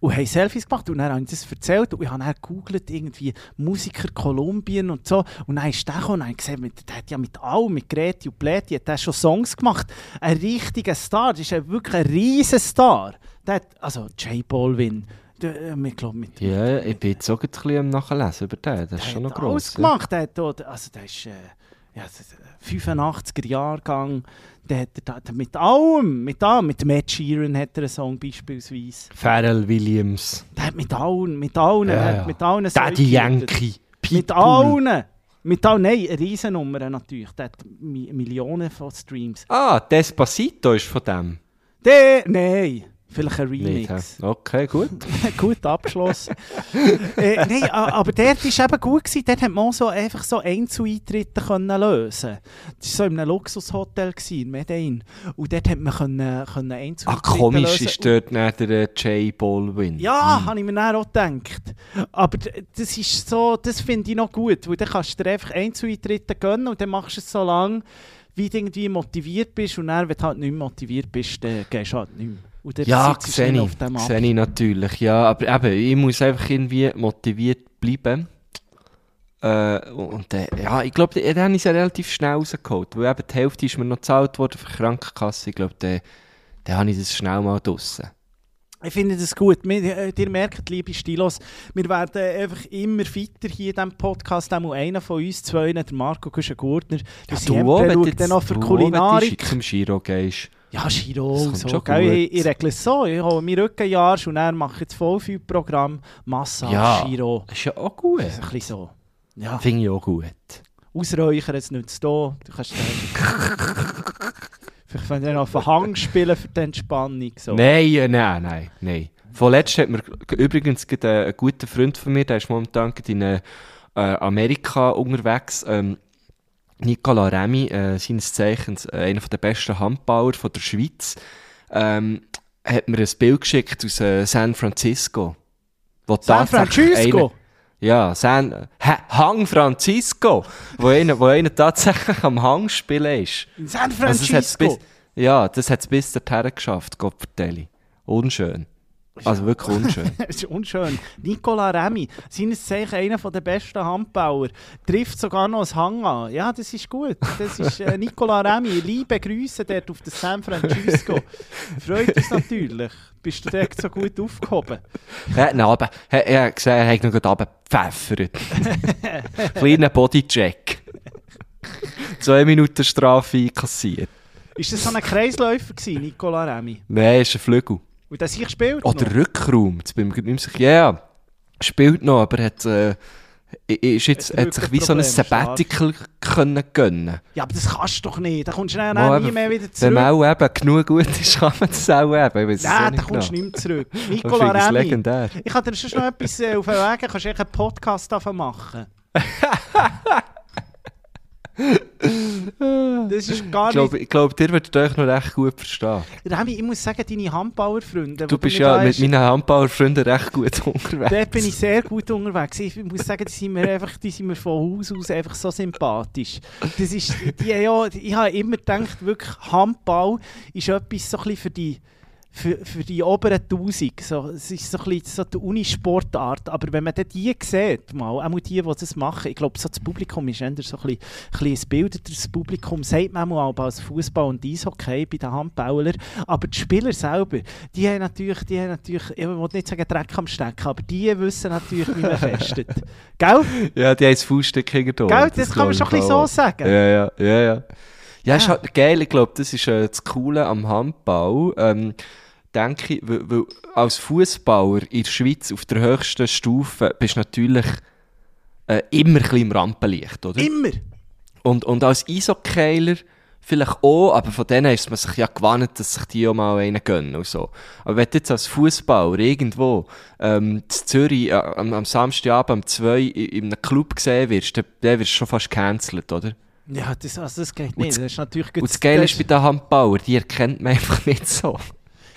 und haben Selfies gemacht und dann habe ich das erzählt und ich habe dann gegoogelt, irgendwie Musiker Kolumbien und so und dann ist der gekommen und ich gesehen, der hat ja mit allem, mit Greti und Pläti, hat der schon Songs gemacht. Ein richtiger Star, das ist ein wirklich ein riesen Star. Der hat, also J Balvin, der, äh, ich glaube mit Ja, ich bin jetzt auch ein bisschen am Nachlesen über den. Das ist der schon noch hat alles gross. ja. gemacht. Der hat also der ist äh, ja, das ist, äh, 85er Jahrgang. Der hat, hat mit allem, mit allem, mit Matt Sheeran hat er einen Song beispielsweise. Pharrell Williams. Der hat mit allen, mit allen, Ja, ja. mit allen Daddy Säugetieren- Yankee. Mit Pitbull. allen. Mit allen, nein, eine Riesennummer natürlich. Der hat Mi Millionen von Streams. Ah, Despacito ist von dem. Der, nein, vielleicht ein Nicht, Remix. hä? okay, gut. gut abgeschlossen. äh, nein, aber dort war eben gut. Gewesen. Dort hat man auch so einfach so Einzeleintritte können lösen Das war so in einem Luxushotel in Medellin. Und dort hat man können, können Einzeleintritte komisch lösen. ist dort nicht der äh, Jay Baldwin. Ja, habe ich mir dann auch gedacht. Aber das ist so, das finde ich noch gut, weil dann kannst du dir einfach Einzeleintritte gönnen und dann machst du es so lange, wie du irgendwie motiviert bist und dann, wenn du halt nicht motiviert bist, dann gehst du halt nicht mehr. Und dann Ja, sehe ich. auf dem. Sehe ich natürlich, ja. Aber eben, ich muss einfach irgendwie motiviert bleiben. Äh, und äh, ja, ich glaube, dann habe ich es ja relativ schnell rausgeholt. Weil eben die Hälfte ist mir noch gezahlt worden für die Krankenkasse. Ich glaube, dann, dann habe ich das schnell mal draussen. Ich finde das gut. Äh, ihr merkt, liebe Stilos, wir werden einfach immer fitter hier in diesem Podcast. Auch einer von uns zwei, der Marco Guschen-Gurtner, der du auch, wenn du noch für Kulinarik. Zum Giro gehst. Ja, Giro, so, schon gell? Ich, ich regle es so. Ich hole mir Rückenjahr und dann mache ich voll viel Programm. Massage, Ja. Giro. Ist ja auch gut. Das ist ein bisschen so. Ja, Finde ich auch gut. ausräuchern, es nützt da. Du kannst dann... Vielleicht wenn dann auf den Hang spielen für die Entspannung. So. Nein, äh, nein, nein, nein. Vorletzt hat mir übrigens gerade ein, ein guter Freund von mir, der ist momentan in äh, Amerika unterwegs. Ähm, Nicola Remy, äh, seines Zeichens äh, einer der besten Handballer von der Schweiz, ähm, hat mir ein Bild geschickt aus äh, San Francisco. Wo San Francisco? einer- ja, San, Ha- Hang Francisco, wo einer, wo einer tatsächlich am Hang spielen ist. In San Also das Francisco? bis, ja, das hat es bis dorthin geschafft, Gott vertelle. Unschön. Also wirklich unschön. Das ist unschön. Nicola Remy, seines Zeichen einer der besten Handbauer, trifft sogar noch ein Hang an. Ja, das ist gut. Das ist äh, Nicola Remy. Liebe Grüße dort auf das San Francisco. Freut uns natürlich. Bist du dort so gut aufgehoben? er hat ihn runter- er, hat gesehen, er hat noch gerade runtergepfeffert. Kleiner Bodycheck. Zwei Minuten Strafe einkassiert. Ist das so ein Kreisläufer gewesen, Nicola Remy? Nein, ist ein Flügel. Und das ich gespielt Oder noch? Rückraum. Jetzt bin ich nicht mehr. Ja. Spielt noch, aber hat, äh, ist jetzt, Hat sich wie so ein Sabbatical können gönnen Ja, aber das kannst du doch nicht. Da kommst du dann Mal nie mehr wieder Wenn zurück. man auch eben genug gut ist, kann man das auch eben. Nein, da nicht kommst du genau. nicht mehr zurück. Nicola finde ich kann dir schon noch etwas äh, auf den Weg. Kannst du einen Podcast davon machen? das ist gar Ich glaube, ich glaub, ihr würdet euch noch recht gut verstehen. nicht... Remy, ich muss sagen, deine Handbauerfreunde... Du bist ja mit meinen Handbauerfreunden recht gut unterwegs. Dort bin ich sehr gut unterwegs. Ich muss sagen, die sind mir, einfach, die sind mir von Haus aus einfach so sympathisch. Das ist, die, ja, ich habe immer gedacht, wirklich Handball ist etwas so ein bisschen für die, für, für die oberen 1000. So, es ist so ein bisschen so die Unisportart. Aber wenn man dann die sieht, mal, auch die, die das machen, ich glaube, so das Publikum ist eher so ein bisschen, ein bildeteres Publikum, sagt man auch als Fußball und Eishockey bei den Handballern. Aber die Spieler selber, die haben natürlich, die haben natürlich ich will nicht sagen Dreck am Stecken, aber die wissen natürlich, wie man festet. Gell? Ja, die haben das Fauststück hinter Gell? Das kann man schon ein bisschen so sagen. Ja, ja, ja, ja. Ja, ist halt geil. Ich glaube, das ist äh, das Coole am Handball. Ähm, denke ich, weil, weil als Fußballer in der Schweiz auf der höchsten Stufe bist du natürlich äh, immer ein bisschen im Rampenlicht, oder? Immer. Und, und als Eishockeyer vielleicht auch, aber von denen ist man sich ja gewandt, dass sich die auch mal einen gönnen und so. Aber wenn du jetzt als Fußballer irgendwo ähm, in Zürich äh, am, am Samstagabend um 2 in, in einem Club gesehen wirst, dann, dann wirst du schon fast gecancelt, oder? Ja, das, also das geht Und nicht. das- Das ist natürlich Und das Geile ist bei den Handbauern, die erkennt man einfach nicht so.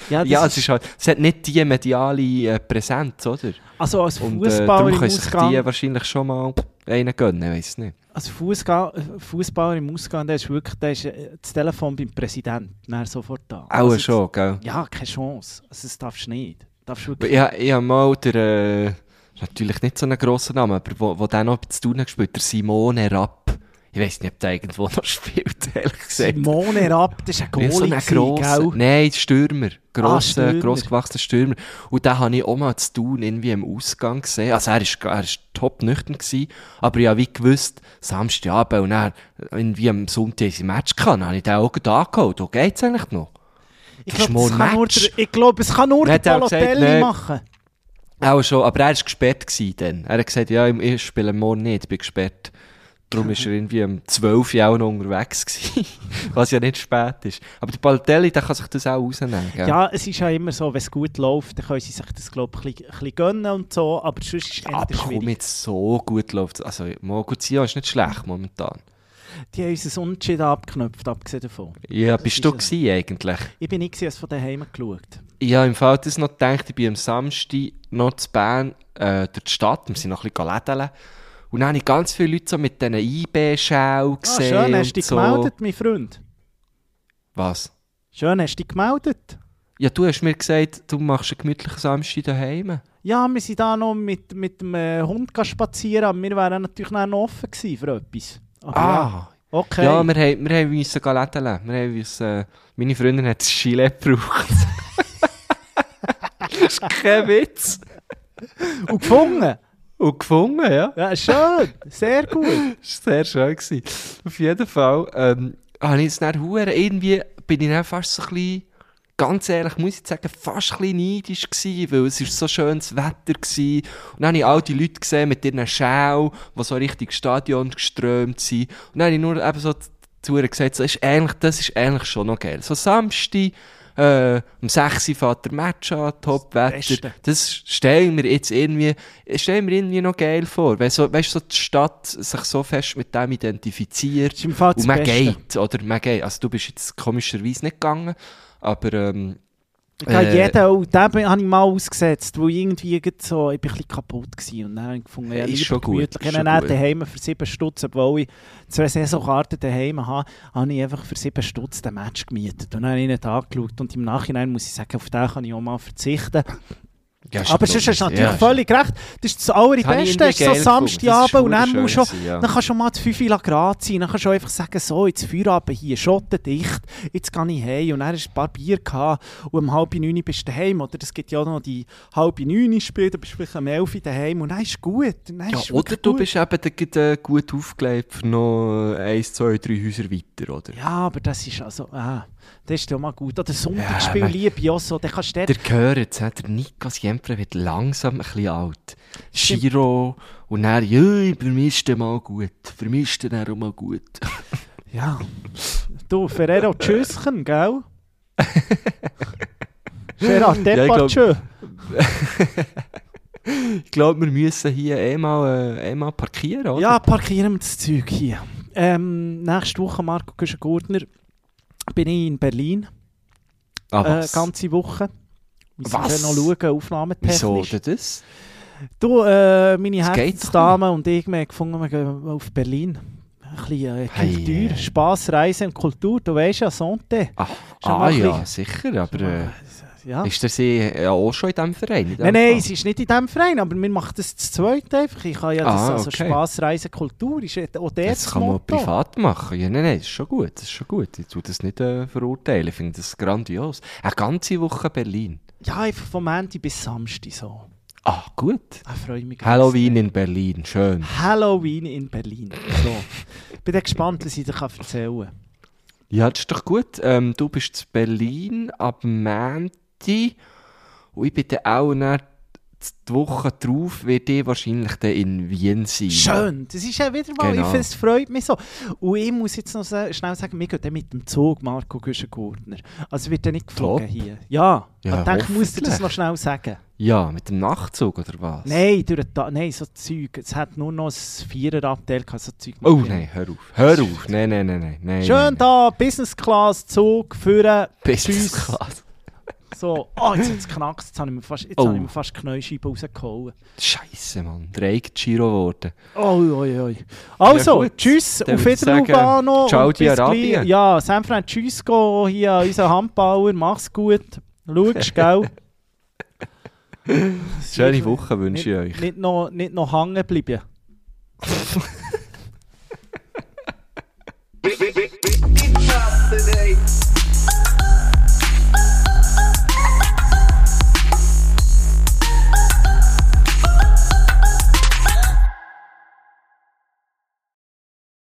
Ja, das ja, ist, es, ist halt, es hat nicht die mediale äh, Präsenz, oder? also als Und äh, Fußballer darum im können sich Ausgang, die wahrscheinlich schon mal einen gönnen, ich weiss nicht. als Fußballer im Ausgang, der ist wirklich, der ist äh, das Telefon beim Präsidenten, dann sofort da. Auch Also, schon, gell? Ja, keine Chance. Also, das darfst du nicht. Darfst du wirklich Ich, ha- ich habe mal der, äh, natürlich nicht so einen grossen Namen, aber wo, wo der noch zu tun hat gespielt, der Simone Rapp. Ich weiss nicht, ob der irgendwo noch spielt, ehrlich gesagt. Simone Rapp, das ist ein Wie so Goalie, ein grosser, nein, Stürmer. Grosser, Stürmer. grossgewachsener Stürmer. Und den habe ich auch mal zu tun, irgendwie im Ausgang gesehen. Also er ist, er ist top nüchtern gewesen, aber ich habe wie gewusst, Samstagabend und dann irgendwie am Sonntag ein Match kann, habe ich den auch gerade angeholt. Wo geht's eigentlich noch? Ich glaube, es, glaube, es kann nur der er Balotelli nein. machen. Auch schon, aber er war gesperrt dann. Er hat gesagt, ja, ich spiele morgen nicht, ich bin gesperrt. Darum war er irgendwie um 12 Uhr auch noch unterwegs gewesen. Was ja nicht spät ist. Aber der Balotelli, der kann sich das auch rausnehmen, gell? Ja, es ist ja immer so, wenn es gut läuft, dann können sie sich das, glaube ich, ein bisschen- gönnen und so, aber sonst ist es Aber komm, schwierig. jetzt so gut läuft Also, Moguzia ist nicht schlecht momentan. Die haben uns ein Unentschieden abgeknüpft, abgesehen davon. Ja, Das bist ist du es. gewesen, eigentlich? Ich bin nicht gewesen, als von daheim geschaut. Ich habe im Fall das noch gedacht, ich bin am Samstag noch zu Bern äh, durch die Stadt, wir sind noch ein bisschen lädeln. Und dann habe ich ganz viele Leute so mit diesen IB-Schau Ah, gesehen. schön, hast du dich so. gemeldet, mein Freund. Was? Schön, hast du dich gemeldet. Ja, du hast mir gesagt, du machst einen gemütlichen Samstag daheim. Ja, wir sind da noch mit, mit dem äh, Hund spazieren, aber wir wären natürlich noch offen gewesen für etwas. Aber Ah, okay. ja, wir, haben, wir haben gehen lädeln. Wir haben müssen, äh, meine Freundin hat das Gilet gebraucht. das ist kein Witz. Und gefunden. Und gefunden, ja. Ja, schön, sehr gut. Das war sehr schön. Gewesen. Auf jeden Fall ähm, habe ich es dann hure irgendwie bin ich dann fast so ein bisschen, ganz ehrlich muss ich sagen, fast ein bisschen neidisch gewesen, weil es ist so schönes Wetter gewesen. Und dann habe ich all die Leute gesehen mit ihren Schau, die so richtig Stadion geströmt sind. Und dann habe ich nur eben so zu gesagt, so, ist eigentlich, das ist eigentlich schon noch geil. So Samstag, äh, um 6 Uhr fährt der Match an, Top-Wetter. Das stellen wir jetzt irgendwie, stellen wir irgendwie noch geil vor. Wenn so, weißt, so die Stadt sich so fest mit dem identifiziert. Und man Beste. geht, oder? Man geht. Also du bist jetzt komischerweise nicht gegangen, aber ähm, Ja, Äh, jeder, oh, den habe ich mal ausgesetzt, weil irgendwie so, ich bin ein bisschen kaputt war. Und dann habe ich gefunden, ja, Ist schon gut, Ich habe dann daheim für 7 Stutz, obwohl ich zwei Saisonkarten daheim habe, habe ich einfach für 7 Stutz den Match gemietet. Und dann habe ich nicht angeschaut. Und im Nachhinein muss ich sagen, auf den kann ich auch mal verzichten. Ja, Aber sonst hast du natürlich ja, völlig recht. Das ist das Allerbeste. Das ist so. Samstagabend und dann musst schon, gewesen, ja. dann kannst du schon mal das 5 Uhr grad sein. Dann kannst du einfach sagen, so, jetzt Feierabend hier, schottendicht, jetzt gehe ich heim. Und dann hast du ein paar Bier gehabt und um halb neun bist du daheim. Oder es gibt ja noch die halb neun Spiele, da bist du vielleicht um elf Uhr daheim. Und dann ist gut. Dann Ja, ist oder wirklich du gut. bist eben dann äh, gut aufgelegt für noch eins, zwei, drei Häuser weiter, oder? Ja, aber das ist also, ah, das ist ja mal gut. Oder Sonntagsspiel Ja, liebe ich auch so. Dann kannst du Der gehört jetzt, der Nico Siempre wird langsam ein bisschen alt. Giro und dann, ja, für mich ist der mal gut. Für mich ist der dann auch mal gut. Ja. Du, Ferrero Tschüsschen, gell? Gerard Ja, ich glaub- Depardieu. Ich glaube, wir müssen hier eh mal, äh, eh mal parkieren, oder? Ja, parkieren wir das Zeug hier. Ähm, nächste Woche, Marco Güschen-Gurtner, bin ich in Berlin. Ah, Äh, was? ganze Woche. Wir Was? noch schauen, Wieso aufnahmetechnisch. denn das? Du, äh, meine Herzensdame und ich, wir haben gefunden, wir gehen auf Berlin. Ein bisschen äh, Hey. Kultur, Spass, Reise und Kultur. Du weißt ja, Sonte. Ah, ah ja, sicher, aber äh, Ja. ist der See ja auch schon in diesem Verein? in Nein, nein, es ist nicht in diesem Verein, aber wir machen das zu zweit einfach. Ich kann ja das, Ah, also okay. Spass, Reise, Kultur ist auch der Das kann man Motto. privat machen. Ja, nein, nein, das ist schon gut. Das ist schon gut. Ich tue das nicht äh, verurteilen. Ich finde das grandios. Eine ganze Woche Berlin. Ja, einfach vom Montag bis Samstag so. Ah, gut. Ganz. Halloween in Berlin. Schön. Halloween in Berlin. So. Bin dann gespannt, was ich dir kann erzählen kann. Ja, das ist doch gut. Ähm, du bist in Berlin ab Mänti und ich bin dann auch nach die Woche drauf wird ich wahrscheinlich dann in Wien sein. Schön, das ist ja wieder mal, Genau. es freut mich so. Und ich muss jetzt noch schnell sagen, wir gehen dann mit dem Zug, Marco Güschen-Gurtner. Also wird er nicht geflogen Top. hier. Ja, Ja, ich denke, ich muss dir das noch schnell sagen. Ja, mit dem Nachtzug oder was? Nein, durch den nein, so Zeug. Es hat nur noch ein Viererabteil gehabt, so Zeug. Oh nein, hör auf. Hör auf. Nein, nein, nein, nein. nein Schön nein, da, Business Class, Zug, führen. Business. Class so, oh, jetzt hat es knackt, jetzt habe ich mir fast, jetzt oh. habe die Knäuscheibe rausgehauen. Scheisse, Mann, dreig Giro geworden. Oi, oi, oi. Also, ja, tschüss, Dann auf Wiederlubano. Ciao, die Arabien. Ja, San Francisco, hier unser Handbauer, mach's gut. Schau, gell? Schöne Woche wünsche ich euch. Nicht noch, nicht noch hängen bleiben. today.